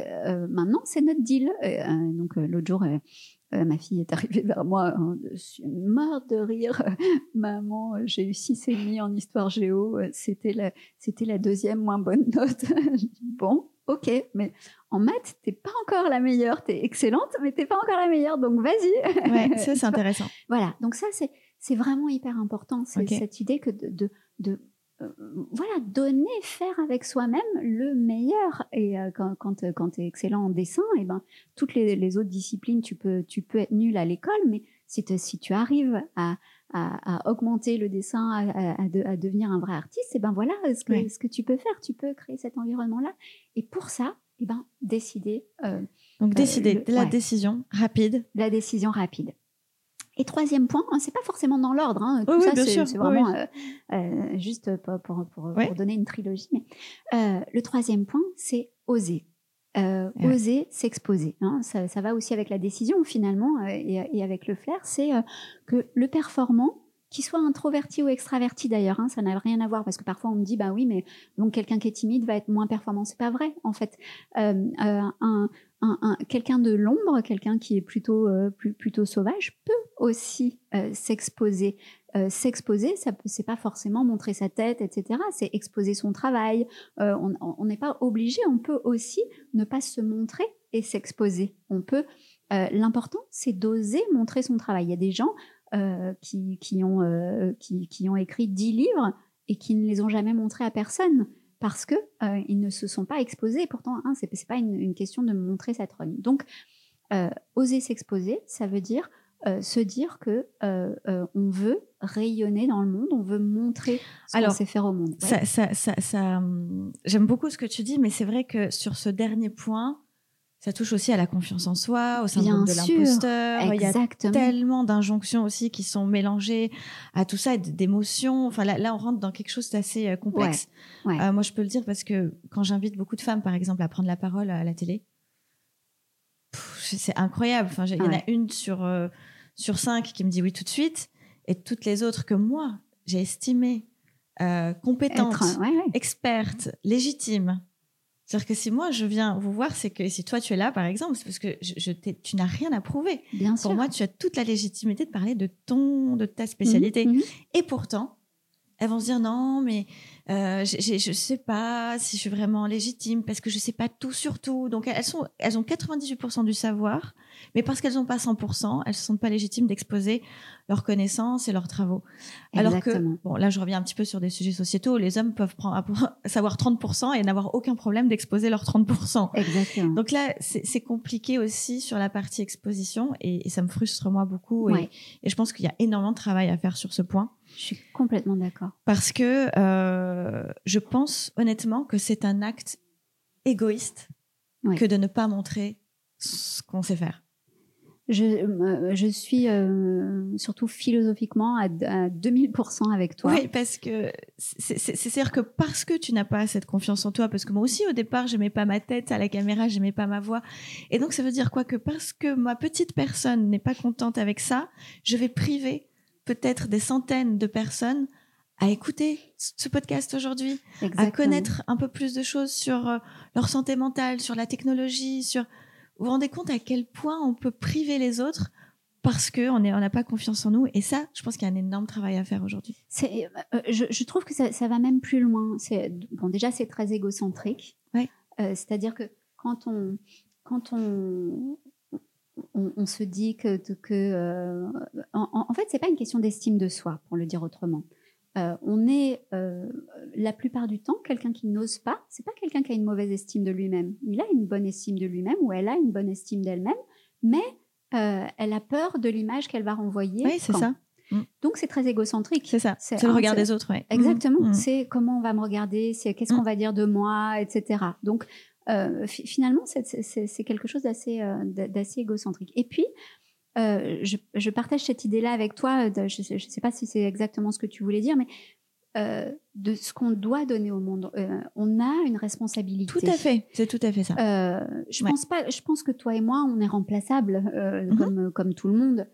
maintenant, c'est notre deal. donc, l'autre jour, euh, ma fille est arrivée (laughs) vers moi, je suis morte de rire. (laughs) Maman, j'ai eu six et demi en histoire géo. C'était la, c'était la deuxième moins bonne note. (laughs) bon, ok, mais en maths, t'es pas encore la meilleure. T'es excellente, mais t'es pas encore la meilleure. Donc vas-y. Ouais, (laughs) ça c'est intéressant. voilà. Donc ça c'est, c'est vraiment hyper important. C'est cette idée que de, de, de euh, voilà, donner, faire avec soi-même le meilleur. Et euh, quand, quand, quand tu es excellent en dessin, et eh ben, toutes les, les, autres disciplines, tu peux, tu peux être nul à l'école, mais si, si tu arrives à, à, augmenter le dessin, à, à, devenir un vrai artiste, et eh ben voilà ce que, ce que tu peux faire. Tu peux créer cet environnement-là. Et pour ça, eh ben, décider. Euh, Donc, décider, la décision rapide. La décision rapide. Et troisième point, hein, c'est pas forcément dans l'ordre, hein, tout ça c'est vraiment euh, euh, juste pour, pour, pour, donner une trilogie. Mais euh, le troisième point, c'est oser. Oser s'exposer. Hein. Ça, ça, va aussi avec la décision finalement et, et, avec le flair, c'est que le performant, qu'il soit introverti ou extraverti d'ailleurs, hein, ça n'a rien à voir parce que parfois on me dit bah oui mais donc quelqu'un qui est timide va être moins performant, c'est pas vrai en fait. Euh, un, un, quelqu'un de l'ombre, quelqu'un qui est plutôt, euh, plutôt sauvage, peut aussi euh, s'exposer. Euh, s'exposer, ça c'est pas forcément montrer sa tête, etc. C'est exposer son travail. on n'est pas obligé. On peut aussi ne pas se montrer et s'exposer. On peut. L'important, c'est d'oser montrer son travail. Il y a des gens qui, qui, ont, qui, qui ont écrit dix livres et qui ne les ont jamais montrés à personne parce que euh, ils ne se sont pas exposés. Pourtant, hein, c'est pas une, question de montrer sa trogne. Donc, euh, oser s'exposer, ça veut dire euh, se dire que on veut rayonner dans le monde, on veut montrer ce qu'on sait faire au monde. Ça, ça, ça, hum, J'aime beaucoup ce que tu dis, mais c'est vrai que sur ce dernier point, ça touche aussi à la confiance en soi, au syndrome de l'imposteur. Il y a tellement d'injonctions aussi qui sont mélangées à tout ça, d'émotions. Enfin, là, là, on rentre dans quelque chose d'assez euh, complexe. Euh, moi, je peux le dire parce que quand j'invite beaucoup de femmes, par exemple, à prendre la parole à la télé, c'est incroyable. Enfin, il y en a une sur, euh, sur cinq qui me dit oui tout de suite, et toutes les autres que moi, j'ai estimées compétentes, expertes, légitimes, c'est-à-dire que si moi je viens vous voir, c'est que si toi tu es là par exemple, c'est parce que je, tu n'as rien à prouver. Bien Pour moi, tu as toute la légitimité de parler de ton, de ta spécialité. Mhm, mhm. Et pourtant, elles vont se dire non, mais Euh, je ne sais pas si je suis vraiment légitime parce que je ne sais pas tout sur tout. Donc elles, sont, elles ont 98% du savoir, mais parce qu'elles n'ont pas 100%, elles ne se sentent pas légitimes d'exposer leurs connaissances et leurs travaux. Alors Exactement. que, bon, là je reviens un petit peu sur des sujets sociétaux, les hommes peuvent prendre, (laughs) savoir 30% et n'avoir aucun problème d'exposer leurs 30%. Exactement. Donc là, c'est c'est compliqué aussi sur la partie exposition et, et ça me frustre moi beaucoup. Et je pense qu'il y a énormément de travail à faire sur ce point Je suis complètement d'accord. parce que euh, je pense honnêtement que c'est un acte égoïste que de ne pas montrer ce qu'on sait faire. Je, euh, je suis euh, surtout philosophiquement à, à 2000% avec toi. Oui, parce que c'est- c'est- c'est-à-dire que parce que tu n'as pas cette confiance en toi, parce que moi aussi au départ j'aimais pas ma tête à la caméra, j'aimais pas ma voix, et donc ça veut dire quoi? Que parce que ma petite personne n'est pas contente avec ça, je vais priver peut-être des centaines de personnes à écouter ce podcast aujourd'hui, à connaître un peu plus de choses sur euh, leur santé mentale, sur la technologie, sur vous vous rendez compte à quel point on peut priver les autres parce que on est- on n'a pas confiance en nous, et ça, je pense qu'il y a un énorme travail à faire aujourd'hui. C'est, euh, je, je trouve que ça, ça va même plus loin. Bon, déjà, c'est très égocentrique. Ouais. Euh, c'est-à-dire que quand on, quand on, on, on se dit que, que euh, en, en- fait, c'est pas une question d'estime de soi, pour le dire autrement. Euh, on est euh, la plupart du temps quelqu'un qui n'ose pas. C'est pas quelqu'un qui a une mauvaise estime de lui-même. Il a une bonne estime de lui-même ou elle a une bonne estime d'elle-même, mais elle a peur de l'image qu'elle va renvoyer. Oui, c'est ça. Donc c'est très égocentrique. C'est ça. C'est le regard des autres, ouais. Exactement. Mhm. C'est comment on va me regarder, c'est qu'est-ce Mm. qu'on va dire de moi, etc. Donc euh, fi- finalement, c'est- quelque chose d'assez euh, égocentrique. Et puis, euh, je, je partage cette idée-là avec toi. de- je ne sais, pas si c'est exactement ce que tu voulais dire, mais euh, de ce qu'on doit donner au monde. Euh, on a une responsabilité. Tout à fait. C'est tout à fait ça. Euh, je Ouais. pense pas. Je pense que toi et moi, on est remplaçables euh, Mhm. comme comme tout le monde.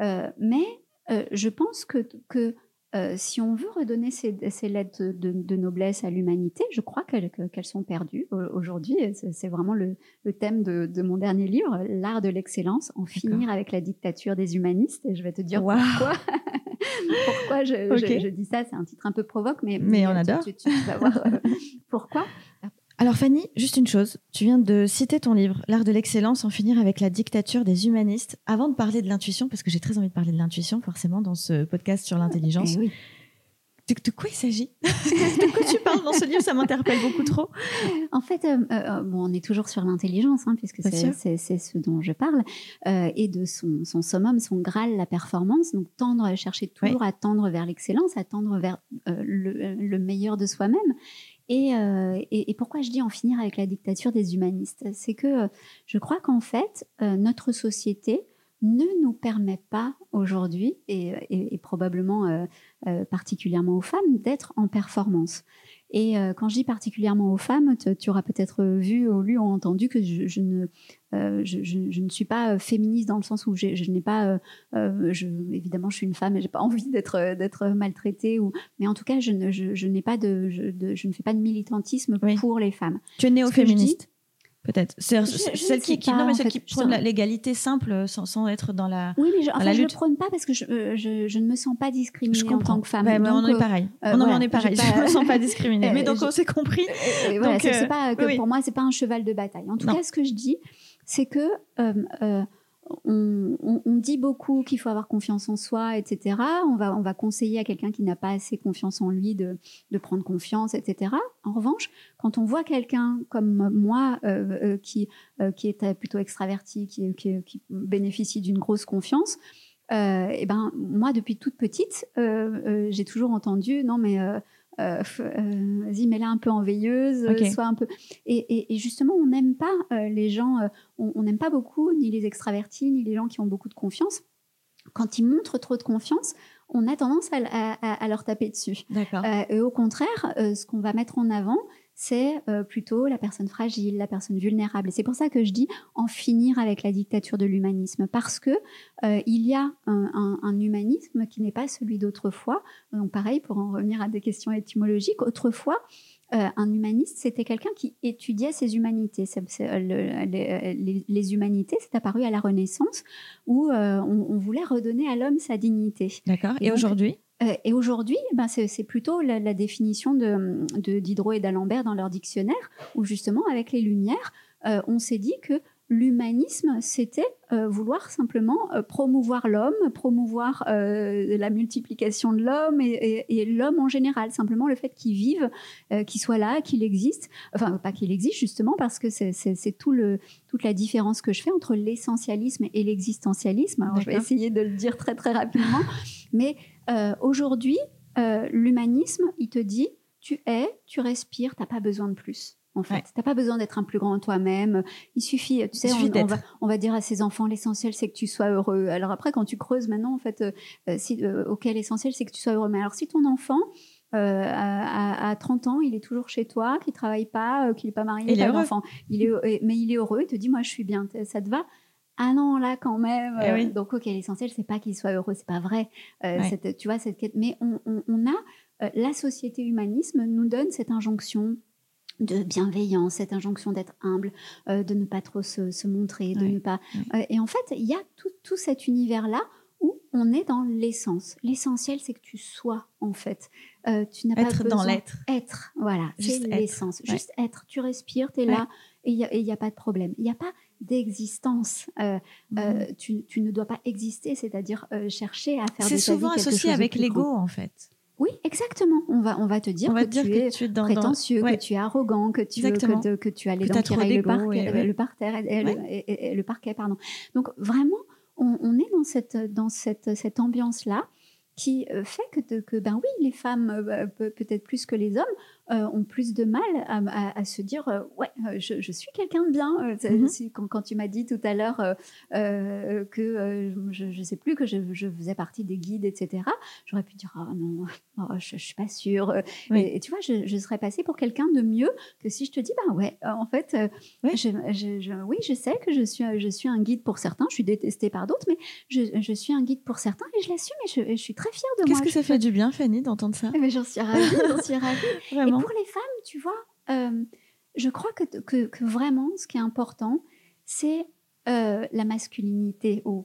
Euh, mais euh, je pense que que euh, si on veut redonner ces, ces lettres de, de noblesse à l'humanité, je crois qu'elles que- qu'elles sont perdues au- aujourd'hui. C'est vraiment le, le thème de, de mon dernier livre, L'art de l'excellence, en finir avec la dictature des humanistes. Et je vais te dire pourquoi. (laughs) pourquoi je, Ok. je- je dis ça C'est un titre un peu provoque, mais, Mais on adore. Tu, tu vas voir euh, pourquoi. Alors Fanny, juste une chose. Tu viens de citer ton livre, L'art de l'excellence, en finir avec la dictature des humanistes. Avant de parler de l'intuition, parce que j'ai très envie de parler de l'intuition, forcément, dans ce podcast sur l'intelligence. Eh oui. De, de quoi il s'agit? (laughs) De quoi tu parles dans ce livre? Ça m'interpelle beaucoup trop. En fait, euh, euh, bon, on est toujours sur l'intelligence, hein, puisque c'est ce dont je parle, euh, et de son, son summum, son graal, la performance. Donc, tendre, chercher toujours à tendre vers l'excellence, à tendre vers euh, le, le meilleur de soi-même. Et, euh, et, pourquoi je dis en finir avec la dictature des humanistes? C'est que euh, je crois qu'en fait, euh, notre société ne nous permet pas aujourd'hui, et, probablement particulièrement aux femmes, d'être en performance. Et euh, quand je dis particulièrement aux femmes, tu, auras peut-être vu ou lu ou entendu que je, je ne, euh, je, je- je ne suis pas euh, féministe dans le sens où je n'ai pas, euh, je, évidemment, je suis une femme et j'ai pas (laughs) envie d'être d'être maltraitée ou, mais en tout cas, je ne, je, n'ai pas de, je, de- je ne fais pas de militantisme Oui. pour les femmes. Tu es néo-féministe Peut-être. C'est celle ne qui, non, mais celle qui prône l'égalité simple euh, sans, sans être dans la. Oui, mais je, enfin, la je ne le prône pas parce que je, euh, je, je ne me sens pas discriminée Je en tant que femme. Ouais, mais on est pareil. euh, est pareil. (laughs) Je pas- me sens pas discriminée. (laughs) Mais donc on s'est compris. Voilà, Donc, euh, pas que oui. pour moi, c'est pas un cheval de bataille. En tout Non. cas, ce que je dis, c'est que euh, on, dit beaucoup qu'il faut avoir confiance en soi, etc. On va, on va conseiller à quelqu'un qui n'a pas assez confiance en lui de, de prendre confiance, etc. En revanche, quand on voit quelqu'un comme moi euh, euh, qui, euh, qui est plutôt extraverti, qui, qui- bénéficie d'une grosse confiance, et ben moi depuis toute petite, j'ai toujours entendu non mais euh, euh, vas-y mets-la un peu en veilleuse, euh, Ok. sois un peu. Et, et- et justement on n'aime pas euh, les gens, euh, on n'aime pas beaucoup ni les extravertis ni les gens qui ont beaucoup de confiance. Quand ils montrent trop de confiance, on a tendance à, à- leur taper dessus. Et au contraire, ce qu'on va mettre en avant, c'est euh, plutôt la personne fragile, la personne vulnérable. Et c'est pour ça que je dis en finir avec la dictature de l'humanisme, parce que euh, il y a un, un- un humanisme qui n'est pas celui d'autrefois. Donc pareil, pour en revenir à des questions étymologiques, autrefois, euh, un humaniste, c'était quelqu'un qui étudiait ses humanités. Le- les, humanités, c'est apparu à la Renaissance, où on, on voulait redonner à l'homme sa dignité. D'accord. et aujourd'hui? Et aujourd'hui, ben c'est plutôt la, définition de, de Diderot et d'Alembert dans leur dictionnaire, où justement, avec les Lumières, on s'est dit que l'humanisme, c'était euh, vouloir simplement euh, promouvoir l'homme, promouvoir euh, la multiplication de l'homme et, l'homme en général, simplement le fait qu'il vive, qu'il soit là, qu'il existe, enfin pas qu'il existe justement parce que c'est tout le, toute la différence que je fais entre l'essentialisme et l'existentialisme. Alors je vais essayer de le dire très très rapidement, mais aujourd'hui, l'humanisme, il te dit, tu es, tu respires, tu n'as pas besoin de plus en fait. Tu n'as pas besoin d'être un plus grand toi-même. Il suffit, tu sais, on, va, dire à ses enfants, l'essentiel, c'est que tu sois heureux. Alors après, quand tu creuses maintenant, en fait, euh, euh, si, euh, ok, l'essentiel, c'est que tu sois heureux. Mais alors, si ton enfant, à, 30 ans, il est toujours chez toi, qu'il travaille pas, qu'il n'est pas marié, il pas d'enfant, il est, mais il est heureux, il te dit, moi, je suis bien, ça te va? Ah non là quand même. Eh donc ok l'essentiel c'est pas qu'il soit heureux. C'est pas vrai. Tu vois cette quête. Mais on, on a la société humanisme nous donne cette injonction de bienveillance, cette injonction d'être humble, euh, de ne pas trop se, montrer, de ne pas. Euh, et en fait, il y a tout, cet univers-là où on est dans l'essence. L'essentiel, c'est que tu sois en fait. Euh, tu n'as pas être dans l'être. Être, voilà, c'est l'essence. Juste être. Tu respires, tu es là et il n'y a, pas de problème. Il n'y a pas d'existence. Tu, ne dois pas exister, c'est-à-dire chercher à faire. C'est souvent associé avec l'ego en fait. Oui, exactement. On va, on va te dire, que, tu es prétentieux, que tu es arrogant, que tu, que, que, tu as les dents qui le, parquet, le parterre et, le, parquet. Pardon. Donc vraiment, on, on est dans cette, dans cette, cette ambiance-là qui euh, fait que, que, ben oui, les femmes, euh, peut-être plus que les hommes, euh, ont plus de mal à, se dire ouais je, suis quelqu'un de bien. Mm-hmm. quand, tu m'as dit tout à l'heure que je ne sais plus que je, faisais partie des guides etc j'aurais pu dire oh non (laughs) oh, je, ne suis pas sûre. Et, tu vois je, serais passée pour quelqu'un de mieux que si je te dis bah ouais en fait oui. Je, oui je sais que je suis je suis un guide pour certains. Je suis détestée par d'autres mais je, suis un guide pour certains et je l'assume et je, suis très fière de moi. qu'est-ce que ça fait du bien Fanny d'entendre ça? Eh ben, j'en suis ravie j'en suis ravie. (laughs) Vraiment pour les femmes, tu vois, euh, je crois que, que, vraiment, ce qui est important, c'est euh, la masculinité, ou,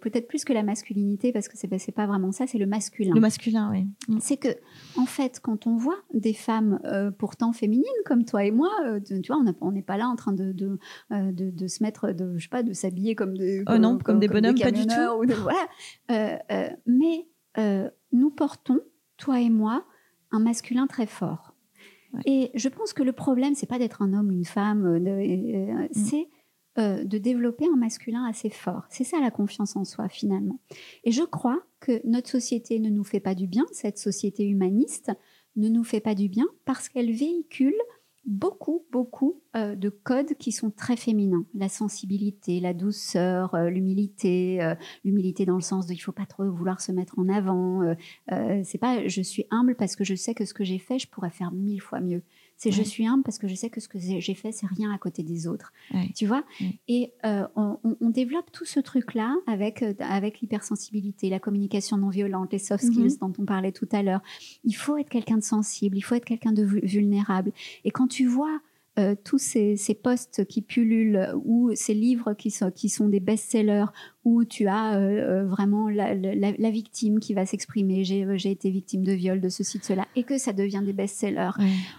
peut-être plus que la masculinité, parce que c'est n'est pas vraiment ça, c'est le masculin. Le masculin, oui. Mm. C'est que, en fait, quand on voit des femmes euh, pourtant féminines, comme toi et moi, tu vois, on n'est pas là en train de, de, de, se mettre, de, je sais pas, de s'habiller comme des... Oh non, comme, des bonhommes, pas du tout. voilà. mais nous portons, toi et moi, un masculin très fort. Et je pense que le problème, c'est pas d'être un homme ou une femme, euh, euh, mm. c'est euh, de développer un masculin assez fort. C'est ça la confiance en soi finalement. Et je crois que notre société ne nous fait pas du bien, cette société humaniste ne nous fait pas du bien parce qu'elle véhicule beaucoup, beaucoup euh, de codes qui sont très féminins. La sensibilité, la douceur, euh, l'humilité, euh, l'humilité dans le sens de il faut pas trop vouloir se mettre en avant. c'est pas je suis humble parce que je sais que ce que j'ai fait, je pourrais faire mille fois mieux. C'est je suis humble parce que je sais que ce que j'ai fait, c'est rien à côté des autres. Tu vois Et euh, on, développe tout ce truc-là avec, euh, avec l'hypersensibilité, la communication non violente, les soft skills mhm. dont on parlait tout à l'heure. Il faut être quelqu'un de sensible, il faut être quelqu'un de vulnérable. Et quand tu vois euh, tous ces, ces, posts qui pullulent ou ces livres qui sont, qui sont des best-sellers où tu as euh, euh, vraiment la, victime qui va s'exprimer j'ai été victime de viol, de ceci, de cela, et que ça devient des best-sellers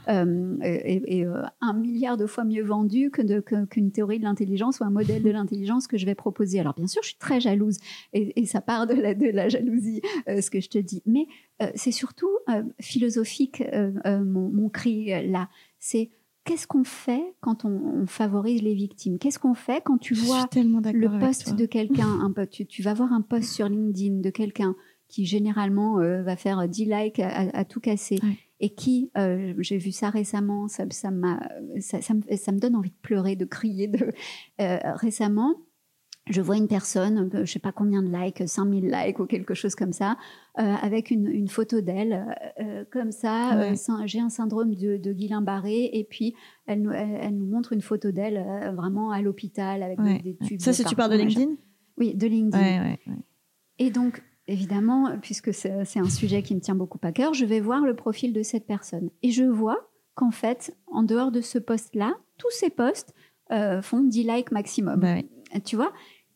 et, un milliard de fois mieux vendu qu'une que, théorie de l'intelligence ou un modèle de l'intelligence que je vais proposer. Alors bien sûr, je suis très jalouse et, ça part de la, de la jalousie, ce que je te dis, mais c'est surtout philosophique mon, mon cri là. C'est qu'est-ce qu'on fait quand on, favorise les victimes? Qu'est-ce qu'on fait quand tu vois le poste de quelqu'un tu, tu, vas voir un post sur LinkedIn de quelqu'un qui généralement euh, va faire 10 likes à, tout casser et qui, euh, j'ai vu ça récemment, ça, ça, ça, ça, me, ça, me, donne envie de pleurer, de crier. De, euh, récemment, je vois une personne, euh, je sais pas combien de likes, 5000 likes ou quelque chose comme ça, euh, avec une, photo d'elle, euh, comme ça. j'ai un syndrome de, de Guillain-Barré, et puis elle nous, elle, nous, montre une photo d'elle vraiment à l'hôpital avec des, tubes. Ça, c'est tu parles de LinkedIn? Oui, de LinkedIn. Et donc, évidemment, puisque c'est un sujet qui me tient beaucoup à cœur, je vais voir le profil de cette personne. Et je vois qu'en fait, en dehors de ce post-là, tous ces posts font 10 likes maximum. Bah tu vois?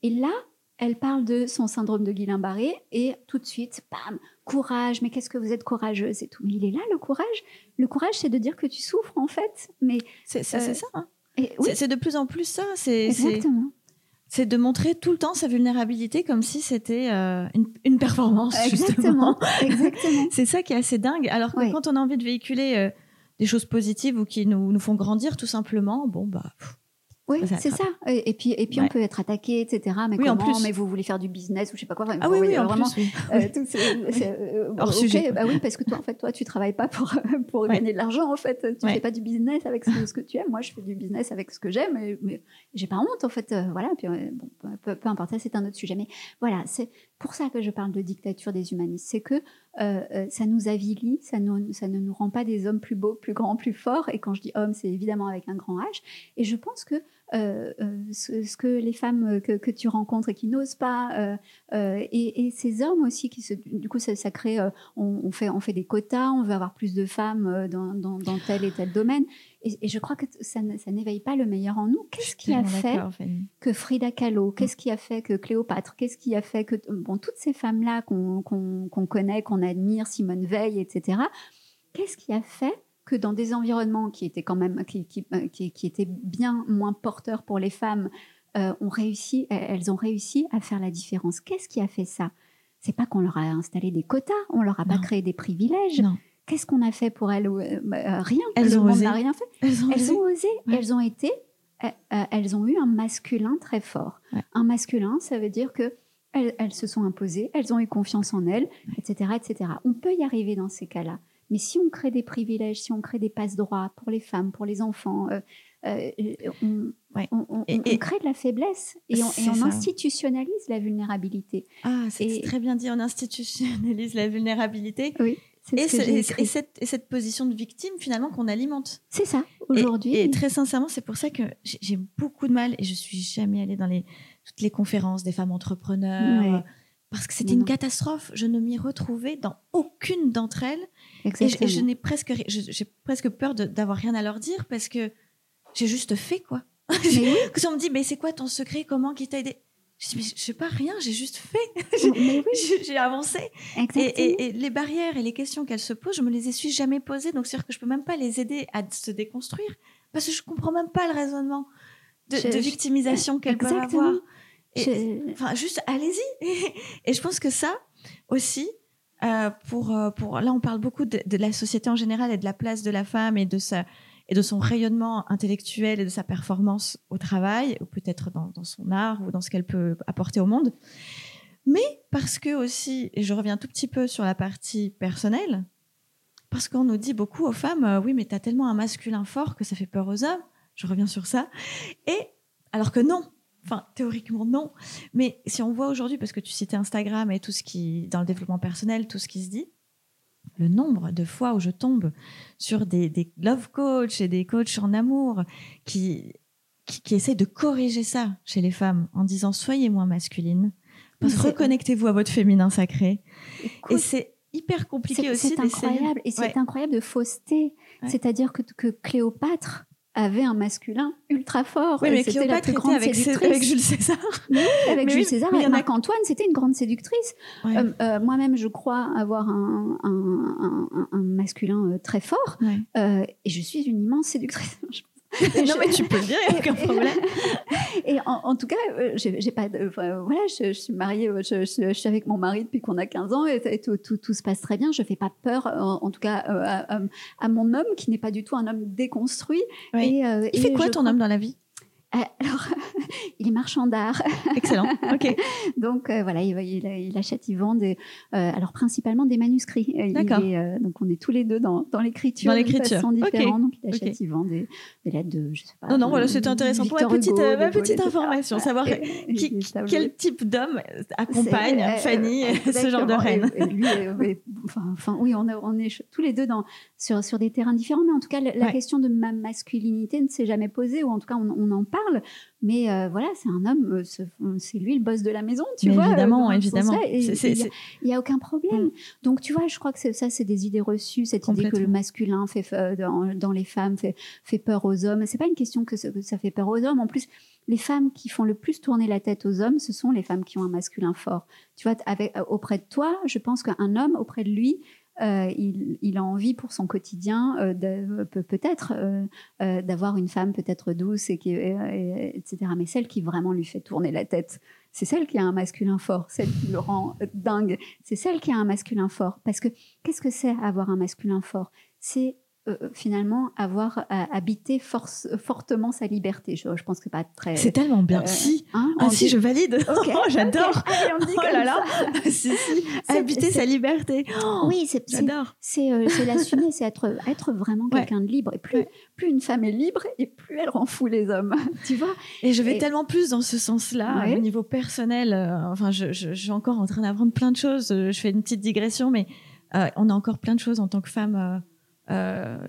Et là, elle parle de son syndrome de Guillain-Barré et tout de suite, bam, courage, mais qu'est-ce que vous êtes courageuse et tout. Mais il est là le courage. Le courage, c'est de dire que tu souffres en fait. Mais c'est ça. Hein. oui. C'est de plus en plus ça. C'est exactement. C'est de montrer tout le temps sa vulnérabilité comme si c'était euh, une, une, performance. Exactement. (laughs) Exactement. c'est ça qui est assez dingue. Alors que quand on a envie de véhiculer euh, des choses positives ou qui nous, nous font grandir tout simplement, bon bah. Oui, c'est ça. Et, puis, et puis on peut être attaqué, etc. Mais comment plus. Mais vous voulez faire du business ou je sais pas quoi. ah oui, oui, en vraiment. Plus, euh, tout, euh, Hors sujet. Bah oui, parce que toi, en fait, toi, tu travailles pas pour (laughs) pour gagner de l'argent. En fait, tu fais pas du business avec ce, que tu aimes. Moi, je fais du business avec ce que j'aime. Mais, mais j'ai pas honte, en fait. Euh, voilà. Puis bon, peu, peu importe, c'est un autre sujet. Mais voilà, c'est pour ça que je parle de dictature des humanistes. C'est que euh, ça nous avilit, ça, ça, ne nous rend pas des hommes plus beaux, plus grands, plus forts. Et quand je dis homme, c'est évidemment avec un grand H. Et je pense que euh, euh, ce, que les femmes que, tu rencontres et qui n'osent pas, euh, et, ces hommes aussi qui se, du coup ça, crée, on, fait, on fait des quotas, on veut avoir plus de femmes dans, dans, tel et tel domaine, et, je crois que ça, ça n'éveille pas le meilleur en nous. Qu'est-ce qui a fait que Frida Kahlo, qu'est-ce qui a fait que Cléopâtre, qu'est-ce qui a fait que bon toutes ces femmes là qu'on connaît, qu'on admire, Simone Veil, etc. Qu'est-ce qui a fait que dans des environnements qui étaient quand même qui, qui, euh, qui, étaient bien moins porteurs pour les femmes, euh, ont réussi, elles ont réussi à faire la différence. Qu'est-ce qui a fait ça? C'est pas qu'on leur a installé des quotas, on leur a pas créé des privilèges. Qu'est-ce qu'on a fait pour elles? Euh, bah, Rien. Elles ont osé. rien fait. Elles ont osé. Elles ont été. elles ont eu un masculin très fort. Un masculin, ça veut dire que elles, elles, se sont imposées, elles ont eu confiance en elles, etc., etc. On peut y arriver dans ces cas-là. Mais si on crée des privilèges, si on crée des passe-droits pour les femmes, pour les enfants, euh, euh, on, crée de la faiblesse et on, institutionnalise la vulnérabilité. Ah, c'est très bien dit, on institutionnalise la vulnérabilité. Oui. Et, cette, et, cette, position de victime, finalement, qu'on alimente. C'est ça, aujourd'hui. Et, très sincèrement, c'est pour ça que j'ai beaucoup de mal, et je suis jamais allée dans les, toutes les conférences des femmes entrepreneurs, parce que c'était une catastrophe. Je ne m'y retrouvais dans aucune d'entre elles. Et je, n'ai presque, j'ai presque peur d'avoir rien à leur dire parce que j'ai juste fait quoi. (laughs) Quand on me dit, mais c'est quoi ton secret? Comment qui t'a aidé? Je dis, mais je sais pas rien, j'ai juste fait. (laughs) j'ai avancé. Et, et, les barrières et les questions qu'elles se posent, je me les ai suis jamais posées. Donc, c'est-à-dire que je peux même pas les aider à se déconstruire parce que je comprends même pas le raisonnement de, victimisation qu'elles peuvent avoir. Enfin, juste allez-y. et je pense que ça aussi, euh, pour, euh, pour, là, on parle beaucoup de, la société en général et de la place de la femme et de, sa, et de son rayonnement intellectuel et de sa performance au travail, ou peut-être dans, son art ou dans ce qu'elle peut apporter au monde. Mais parce que aussi, et je reviens tout petit peu sur la partie personnelle, parce qu'on nous dit beaucoup aux femmes, euh, oui, mais tu as tellement un masculin fort que ça fait peur aux hommes. Je reviens sur ça. Et alors que non, Enfin, théoriquement, non. Mais si on voit aujourd'hui, parce que tu citais Instagram et tout ce qui, dans le développement personnel, tout ce qui se dit, le nombre de fois où je tombe sur des, love coach et des coachs en amour qui, qui, essaient de corriger ça chez les femmes en disant soyez moins masculine, reconnectez-vous à votre féminin sacré. et c'est hyper compliqué aussi. C'est incroyable. Et c'est incroyable de fausseté. C'est-à-dire que, que Cléopâtre, avait un masculin ultra fort. Oui, mais c'était la plus grande avec, séductrice. avec Jules César. Oui, avec Jules (laughs) César et Marc-Antoine, c'était une grande séductrice. Euh, euh, moi-même, je crois avoir un, un, un, un masculin euh, très fort. Et je suis une immense séductrice. (laughs) (laughs) non, mais tu peux le dire, il n'y a aucun problème. (laughs) et en, tout cas, euh, j'ai pas voilà, je, suis mariée, euh, je, suis avec mon mari depuis qu'on a 15 ans et, tout, tout, se passe très bien. Je fais pas peur, en, tout cas, à, à, mon homme qui n'est pas du tout un homme déconstruit. Et, il fait quoi ton homme dans la vie? euh, alors, (laughs) il est marchand d'art. Excellent. Ok. (laughs) donc euh, voilà, il, il, achète, il vend des, euh, alors principalement des manuscrits. D'accord. donc on est tous les deux dans, dans l'écriture. Dans l'écriture. De différents. Donc il achète, il vend des, lettres de, je sais pas. Non non, voilà, c'était intéressant pour ma petite, ma petite information, savoir qui, quel type d'homme accompagne Fanny, (laughs) ce genre de reine. lui, enfin, oui, on, on est tous les deux dans sur sur des terrains différents, mais en tout cas la, question de ma masculinité ne s'est jamais posée, ou en tout cas on, on en parle mais euh, voilà, c'est un homme, euh, c'est lui le boss de la maison, tu vois. Évidemment, évidemment. Il n'y a, aucun problème. Mm. Donc, tu vois, je crois que ça, c'est des idées reçues, cette idée que le masculin fait, dans, les femmes fait, fait peur aux hommes. C'est pas une question que ça, fait peur aux hommes. En plus, les femmes qui font le plus tourner la tête aux hommes, ce sont les femmes qui ont un masculin fort. Tu vois, avec, auprès de toi, je pense qu'un homme, auprès de lui, euh, il, a envie pour son quotidien, euh, peut-être, euh, d'avoir une femme peut-être douce, etc. Mais celle qui vraiment lui fait tourner la tête, c'est celle qui a un masculin fort, celle qui le rend dingue. C'est celle qui a un masculin fort. Parce que qu'est-ce que c'est avoir un masculin fort? C'est euh, euh, finalement avoir euh, habité force, fortement sa liberté. Je, je pense que pas très. C'est tellement bien. si, hein, ah, si, je valide. (laughs) Oh, j'adore. on dit oh là là. (laughs) si, si. Habiter sa liberté. Oh, oui, c'est j'adore. C'est l'assumer, c'est être être vraiment quelqu'un de libre. Et plus plus une femme est libre, et plus elle rend fou les hommes. (laughs) tu vois? Et je vais tellement plus dans ce sens-là au niveau personnel. enfin, je, je, je, suis encore en train d'apprendre plein de choses. Je fais une petite digression, mais on a encore plein de choses en tant que femme euh,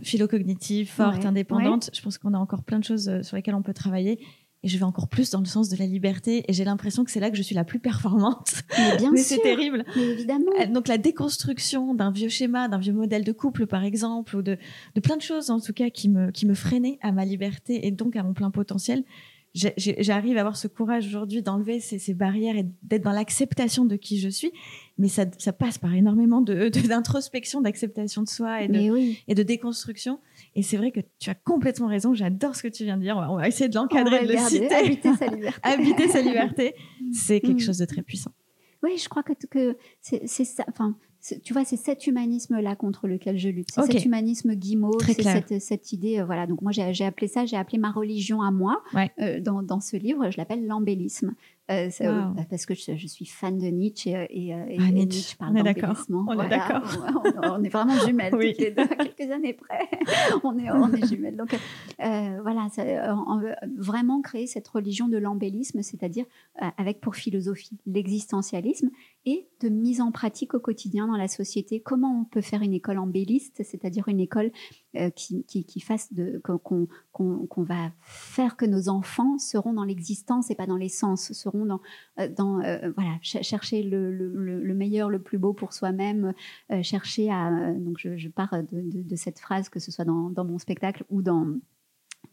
philo-cognitive, forte, indépendante. Je pense qu'on a encore plein de choses euh, sur lesquelles on peut travailler. Et je vais encore plus dans le sens de la liberté. Et j'ai l'impression que c'est là que je suis la plus performante. Mais bien (laughs) c'est terrible. Mais évidemment. Euh, donc la déconstruction d'un vieux schéma, d'un vieux modèle de couple, par exemple, ou de, de plein de choses, en tout cas, qui me, qui me freinaient à ma liberté et donc à mon plein potentiel j'arrive à avoir ce courage aujourd'hui d'enlever ces, ces, barrières et d'être dans l'acceptation de qui je suis. Mais ça, ça passe par énormément d'introspection, de, d'acceptation de soi et de, et de déconstruction. Et c'est vrai que tu as complètement raison. J'adore ce que tu viens de dire. On va essayer de l'encadrer, de le citer. Habiter sa liberté. (laughs) Habiter sa liberté. C'est quelque mm. chose de très puissant. Oui, je crois que, que c'est ça. Enfin, tu vois, c'est cet humanisme-là contre lequel je lutte. C'est cet humanisme guimauve, c'est cette, cette, idée. Euh, voilà. Donc moi, j'ai appelé ça, j'ai appelé ma religion à moi euh, dans, dans, ce livre. Je l'appelle l'embellisme. Euh, parce que je, suis fan de Nietzsche et, et, ah, Nietzsche. parle on est d'accord. On est d'accord. (laughs) On, est vraiment jumelles toutes les deux, (laughs) quelques années près. (laughs) on est, on est jumelles. Donc euh, voilà, vraiment créer cette religion de l'embellisme, c'est-à-dire euh, avec pour philosophie l'existentialisme et de mise en pratique au quotidien dans la société. Comment on peut faire une école embelliste, c'est-à-dire une école qui, qui, qui, fasse de qu'on qu'on va faire que nos enfants seront dans l'existence et pas dans l'essence, seront dans, euh, dans euh, voilà, chercher le, le, meilleur, le plus beau pour soi-même, euh, chercher à. donc, je, je pars de, de, cette phrase, que ce soit dans, dans mon spectacle ou dans.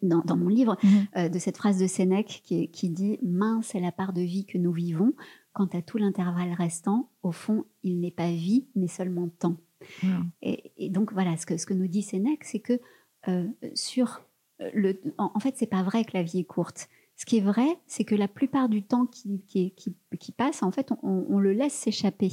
Dans, dans mon livre, mhm. de cette phrase de Sénèque qui, qui dit Mince est la part de vie que nous vivons, quant à tout l'intervalle restant, au fond, il n'est pas vie, mais seulement temps. Et, et, donc, voilà, ce que, ce que nous dit Sénèque, c'est que sur le, en, en fait, c'est pas vrai que la vie est courte. Ce qui est vrai, c'est que la plupart du temps qui, qui, passe, en fait, on, le laisse s'échapper,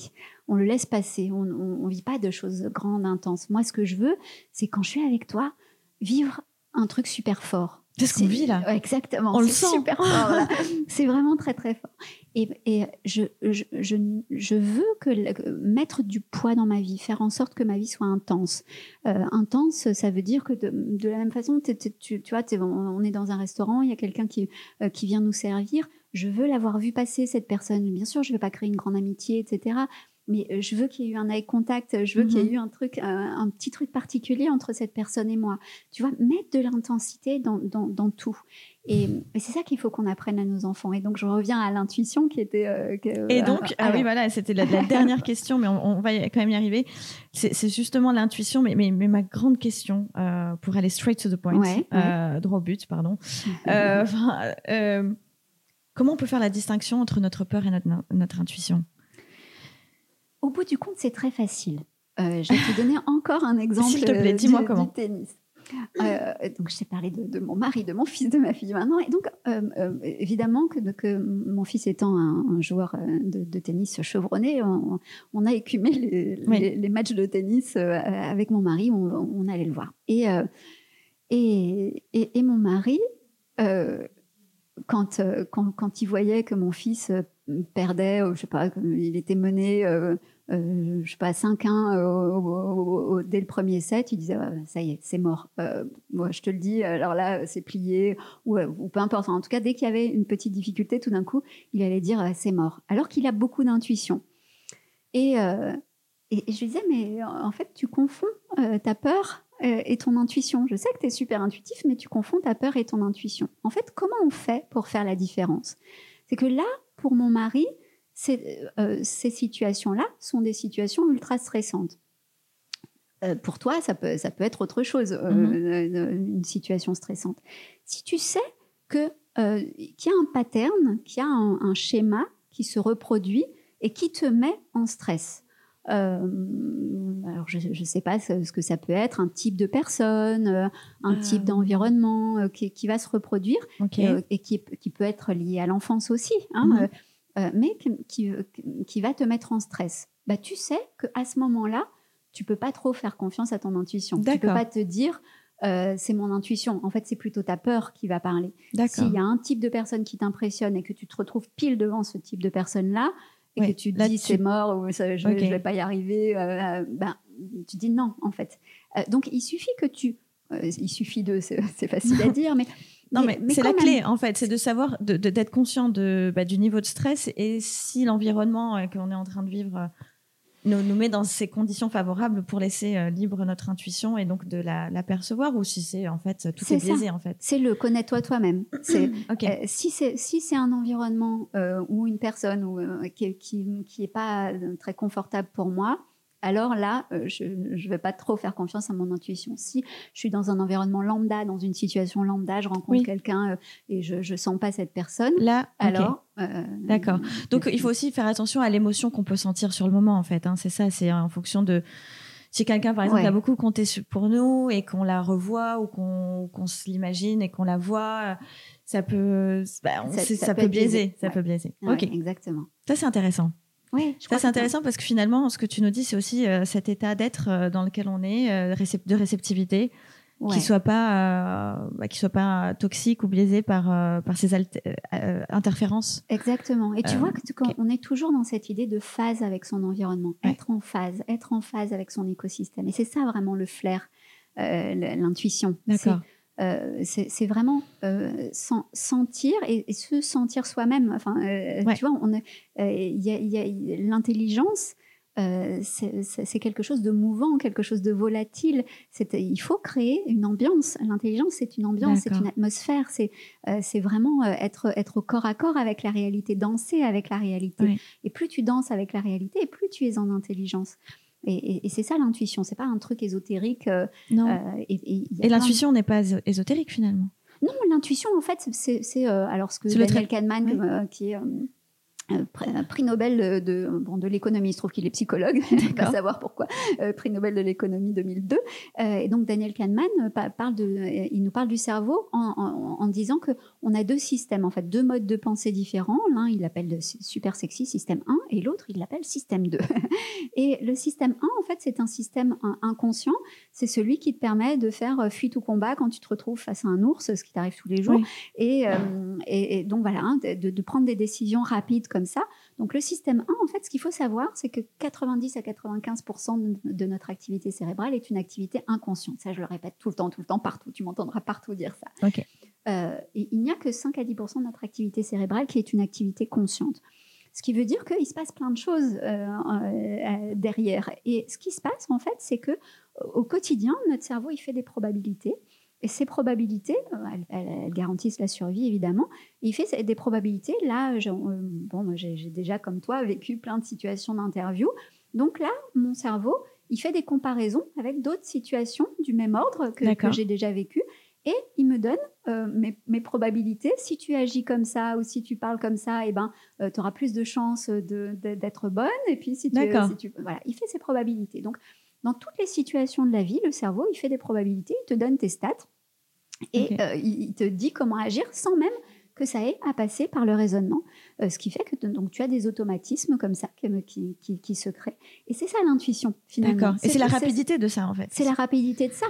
on le laisse passer, on ne vit pas de choses grandes, intenses. Moi, ce que je veux, c'est quand je suis avec toi, vivre un truc super fort. C'est ce qu'on vit là. Exactement. On le sent. super fort. (laughs) c'est vraiment très très fort. Et, et je, je, je, je, veux que mettre du poids dans ma vie, faire en sorte que ma vie soit intense. Euh, intense, ça veut dire que de, de la même façon, tu, tu, vois, on est dans un restaurant, il y a quelqu'un qui, euh, qui vient nous servir. Je veux l'avoir vu passer cette personne. Bien sûr, je ne vais pas créer une grande amitié, etc mais euh, je veux qu'il y ait eu un eye contact, je veux qu'il y ait mhm. eu un truc, un, petit truc particulier entre cette personne et moi. Tu vois, mettre de l'intensité dans, dans, tout. Et, c'est ça qu'il faut qu'on apprenne à nos enfants. Et donc, je reviens à l'intuition qui était. Euh, et donc, ah oui, voilà, c'était la, dernière (laughs) question, mais on, va quand même y arriver. C'est justement l'intuition, mais, mais, mais, ma grande question, euh, pour aller straight to the point, droit au but, pardon. (laughs) comment on peut faire la distinction entre notre peur et notre, notre intuition? Au bout du compte, c'est très facile. Euh, je vais te donner encore un (laughs) exemple S'il te plaît, dis-moi comment. Du tennis. Euh, donc, j'ai parlé de, mon mari, de mon fils, de ma fille maintenant. Et donc, euh, évidemment, que, que, mon fils étant un, joueur de, tennis chevronné, on, a écumé les, matchs de tennis avec mon mari. On, allait le voir. Et, et, et, mon mari, quand, quand, quand, il voyait que mon fils perdait, je sais pas, il était mené euh, je sais pas, 5-1 euh, dès le premier set, il disait ça y est, c'est mort. Euh, moi, je te le dis, alors là, c'est plié, ou, ou, peu importe. en tout cas, dès qu'il y avait une petite difficulté, tout d'un coup, il allait dire c'est mort. Alors qu'il a beaucoup d'intuition. Et, je lui disais, mais en fait, tu confonds ta peur et ton intuition. Je sais que tu es super intuitif, mais tu confonds ta peur et ton intuition. En fait, comment on fait pour faire la différence? C'est que là, pour mon mari, euh, ces situations-là sont des situations ultra stressantes. Euh, pour toi, ça peut, ça peut être autre chose, euh, mm-hmm. une situation stressante. Si tu sais que euh, qui a un pattern, qui a un, schéma qui se reproduit et qui te met en stress. Euh, alors je ne sais pas ce que ça peut être, un type de personne, euh, un type d'environnement qui, va se reproduire et qui, qui, peut être lié à l'enfance aussi, hein, mhm. mais qui, qui, va te mettre en stress. Bah, tu sais qu'à ce moment-là, tu peux pas trop faire confiance à ton intuition. Tu peux pas te dire euh, c'est mon intuition. En fait, c'est plutôt ta peur qui va parler. S'il y a un type de personne qui t'impressionne et que tu te retrouves pile devant ce type de personne-là, et que tu te dis c'est mort ou je, ne vais pas y arriver, euh, euh, ben, tu dis non, en fait. donc, il suffit que tu. il suffit de. C'est (laughs) facile à (laughs) dire, mais. Non, mais, c'est la clé, en fait, c'est de savoir, d'être conscient de, bah, du niveau de stress et si l'environnement qu'on est en train de vivre nous, nous met dans ces conditions favorables pour laisser euh, libre notre intuition et donc de la, la percevoir ou si c'est en fait tout est, biaisé en fait? C'est le connais-toi toi-même. C'est (clears throat) okay. euh, si c'est si c'est un environnement euh, ou une personne ou, qui, qui qui est pas très confortable pour moi, alors là, euh, je ne vais pas trop faire confiance à mon intuition. Si je suis dans un environnement lambda, dans une situation lambda, je rencontre quelqu'un euh, et je ne sens pas cette personne, là, alors... Euh, D'accord. Donc, il faut aussi faire attention à l'émotion qu'on peut sentir sur le moment, en fait. Hein. C'est ça, c'est en fonction de... Si quelqu'un, par exemple, a beaucoup compté pour nous et qu'on la revoit ou qu'on se l'imagine et qu'on la voit, ça peut, bah, ça, peut, biaiser. Ça peut biaiser. ok. Exactement. Ça, c'est intéressant. Oui, ça c'est intéressant parce que finalement, ce que tu nous dis, c'est aussi euh, cet état d'être euh, dans lequel on est, euh, de réceptivité, qui soit pas, bah, qui soit pas toxique ou biaisé par par ces interférences. Exactement. Et tu vois que quand on est toujours dans cette idée de phase avec son environnement, être en phase, être en phase avec son écosystème. Et c'est ça vraiment le flair, l'intuition. D'accord. Euh, c'est vraiment euh, sentir et, se sentir soi-même. Enfin, euh, tu vois, l'intelligence. c'est quelque chose de mouvant, quelque chose de volatile. Il faut créer une ambiance. L'intelligence, c'est une ambiance, c'est une atmosphère. C'est vraiment être, être au corps à corps avec la réalité, danser avec la réalité. Et plus tu danses avec la réalité, et plus tu es en intelligence. Et, c'est ça l'intuition, c'est pas un truc ésotérique. Euh, non. Euh, et, l'intuition n'est pas ésotérique finalement. Non, l'intuition en fait, c'est euh, alors ce que Daniel Kahneman, qui est prix Nobel de, bon, de l'économie. Il se trouve qu'il est psychologue, (laughs) pas savoir pourquoi. Euh, prix Nobel de l'économie 2002. et donc Daniel Kahneman parle de, il nous parle du cerveau en, en, disant que on a deux systèmes, en fait, deux modes de pensée différents. L'un, il l'appelle super sexy, système 1, et l'autre, il l'appelle système 2. (laughs) et le système 1, en fait, c'est un système inconscient. C'est celui qui te permet de faire fuite ou combat quand tu te retrouves face à un ours, ce qui t'arrive tous les jours. Et, et, donc voilà, hein, de, de, prendre des décisions rapides comme ça. Donc le système 1, en fait, ce qu'il faut savoir, c'est que 90 à 95% de notre activité cérébrale est une activité inconsciente. Ça, je le répète tout le temps, tout le temps, partout. Tu m'entendras partout dire ça. Euh, et il n'y a que 5 à 10 de notre activité cérébrale qui est une activité consciente. Ce qui veut dire qu'il se passe plein de choses euh, euh, derrière. Et ce qui se passe, en fait, c'est que au quotidien, notre cerveau, il fait des probabilités. Et ces probabilités, euh, elles, garantissent la survie évidemment. il fait des probabilités. Là, euh, bon, j'ai déjà comme toi vécu plein de situations d'interview. Donc là, mon cerveau, il fait des comparaisons avec d'autres situations du même ordre que, j'ai déjà vécues. Et il me donne euh, mes, probabilités. Si tu agis comme ça ou si tu parles comme ça, eh ben, tu auras plus de chances d'être bonne. Et puis si tu, si tu, voilà, il fait ses probabilités. Donc dans toutes les situations de la vie, le cerveau, il fait des probabilités, il te donne tes stats et euh, il te dit comment agir sans même que ça ait à passer par le raisonnement. Euh, ce qui fait que donc, tu as des automatismes comme ça qui, qui, qui, se créent. Et c'est ça l'intuition, finalement. D'accord. Et c'est la rapidité de ça, en fait. C'est la rapidité de ça.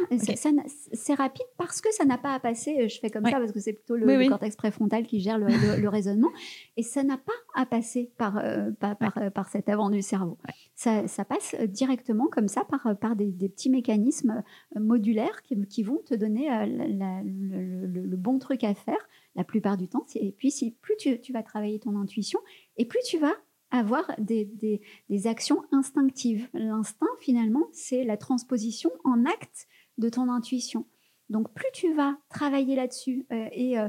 C'est rapide parce que ça n'a pas à passer, euh, je fais comme ça parce que c'est plutôt le, cortex préfrontal qui gère le, (laughs) raisonnement. Et ça n'a pas à passer par, euh, par, par, cet avant du cerveau. Ça, ça, passe directement comme ça par, par des, petits mécanismes modulaires qui, qui vont te donner le, le bon truc à faire la plupart du temps. Et puis, si, plus tu, vas travailler ton intuition, et plus tu vas avoir des, actions instinctives. L'instinct, finalement, c'est la transposition en acte de ton intuition. Donc, plus tu vas travailler là-dessus euh, et euh,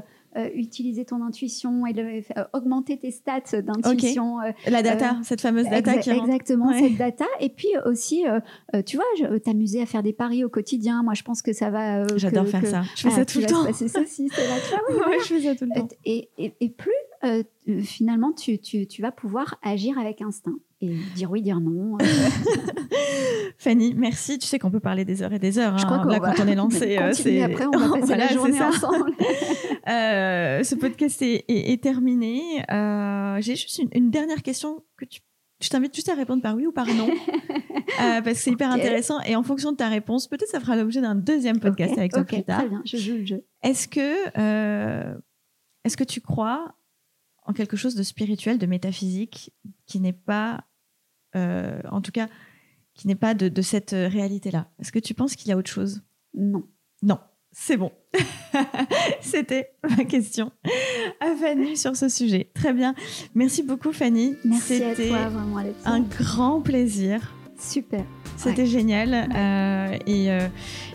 utiliser ton intuition et augmenter tes stats d'intuition. La data, cette fameuse data qui rentre. Exactement, cette data. Et puis aussi, tu vois, t'amuser à faire des paris au quotidien. Moi, je pense que ça va. J'adore faire ça. Je fais ça tout le temps. C'est ça, c'est là. Tu vois, oui, je fais ça tout le temps. Et, et, et plus finalement, tu, tu, tu, vas pouvoir agir avec instinct et dire oui, dire non. (laughs) Fanny, merci. Tu sais qu'on peut parler des heures et des heures. Je crois hein. Là, quand on est lancé, (laughs) euh, c'est après, on va (laughs) passer la journée ensemble. euh, ce podcast est, est, terminé. Euh, J'ai juste une, dernière question que tu je t'invite juste à répondre par oui ou par non, euh, parce que c'est hyper intéressant. Et en fonction de ta réponse, peut-être ça fera l'objet d'un deuxième podcast avec toi plus tard. Très bien, je joue le jeu. Est-ce que, est-ce que tu crois en quelque chose de spirituel, de métaphysique, qui n'est pas euh, en tout cas, qui n'est pas de, cette réalité-là. Est-ce que tu penses qu'il y a autre chose? Non. Non, c'est bon. (laughs) C'était ma question à Fanny sur ce sujet. Très bien. Merci beaucoup, Fanny. Merci à toi, vraiment, un grand plaisir. Super. C'était génial. Euh, et, euh,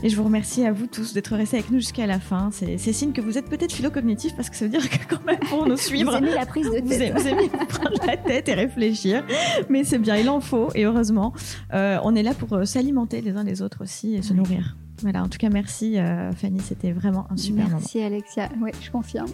et, je vous remercie à vous tous d'être restés avec nous jusqu'à la fin. C'est signe que vous êtes peut-être philo-cognitif parce que ça veut dire que quand même pour nous (laughs) suivre, vous aimez la prise de tête. Vous aimez, (laughs) prendre la tête et réfléchir. Mais c'est bien, il en faut et heureusement. Euh, on est là pour s'alimenter les uns les autres aussi et se nourrir. Voilà, en tout cas, merci Fanny, c'était vraiment un super merci, moment. Merci Alexia, oui, je confirme.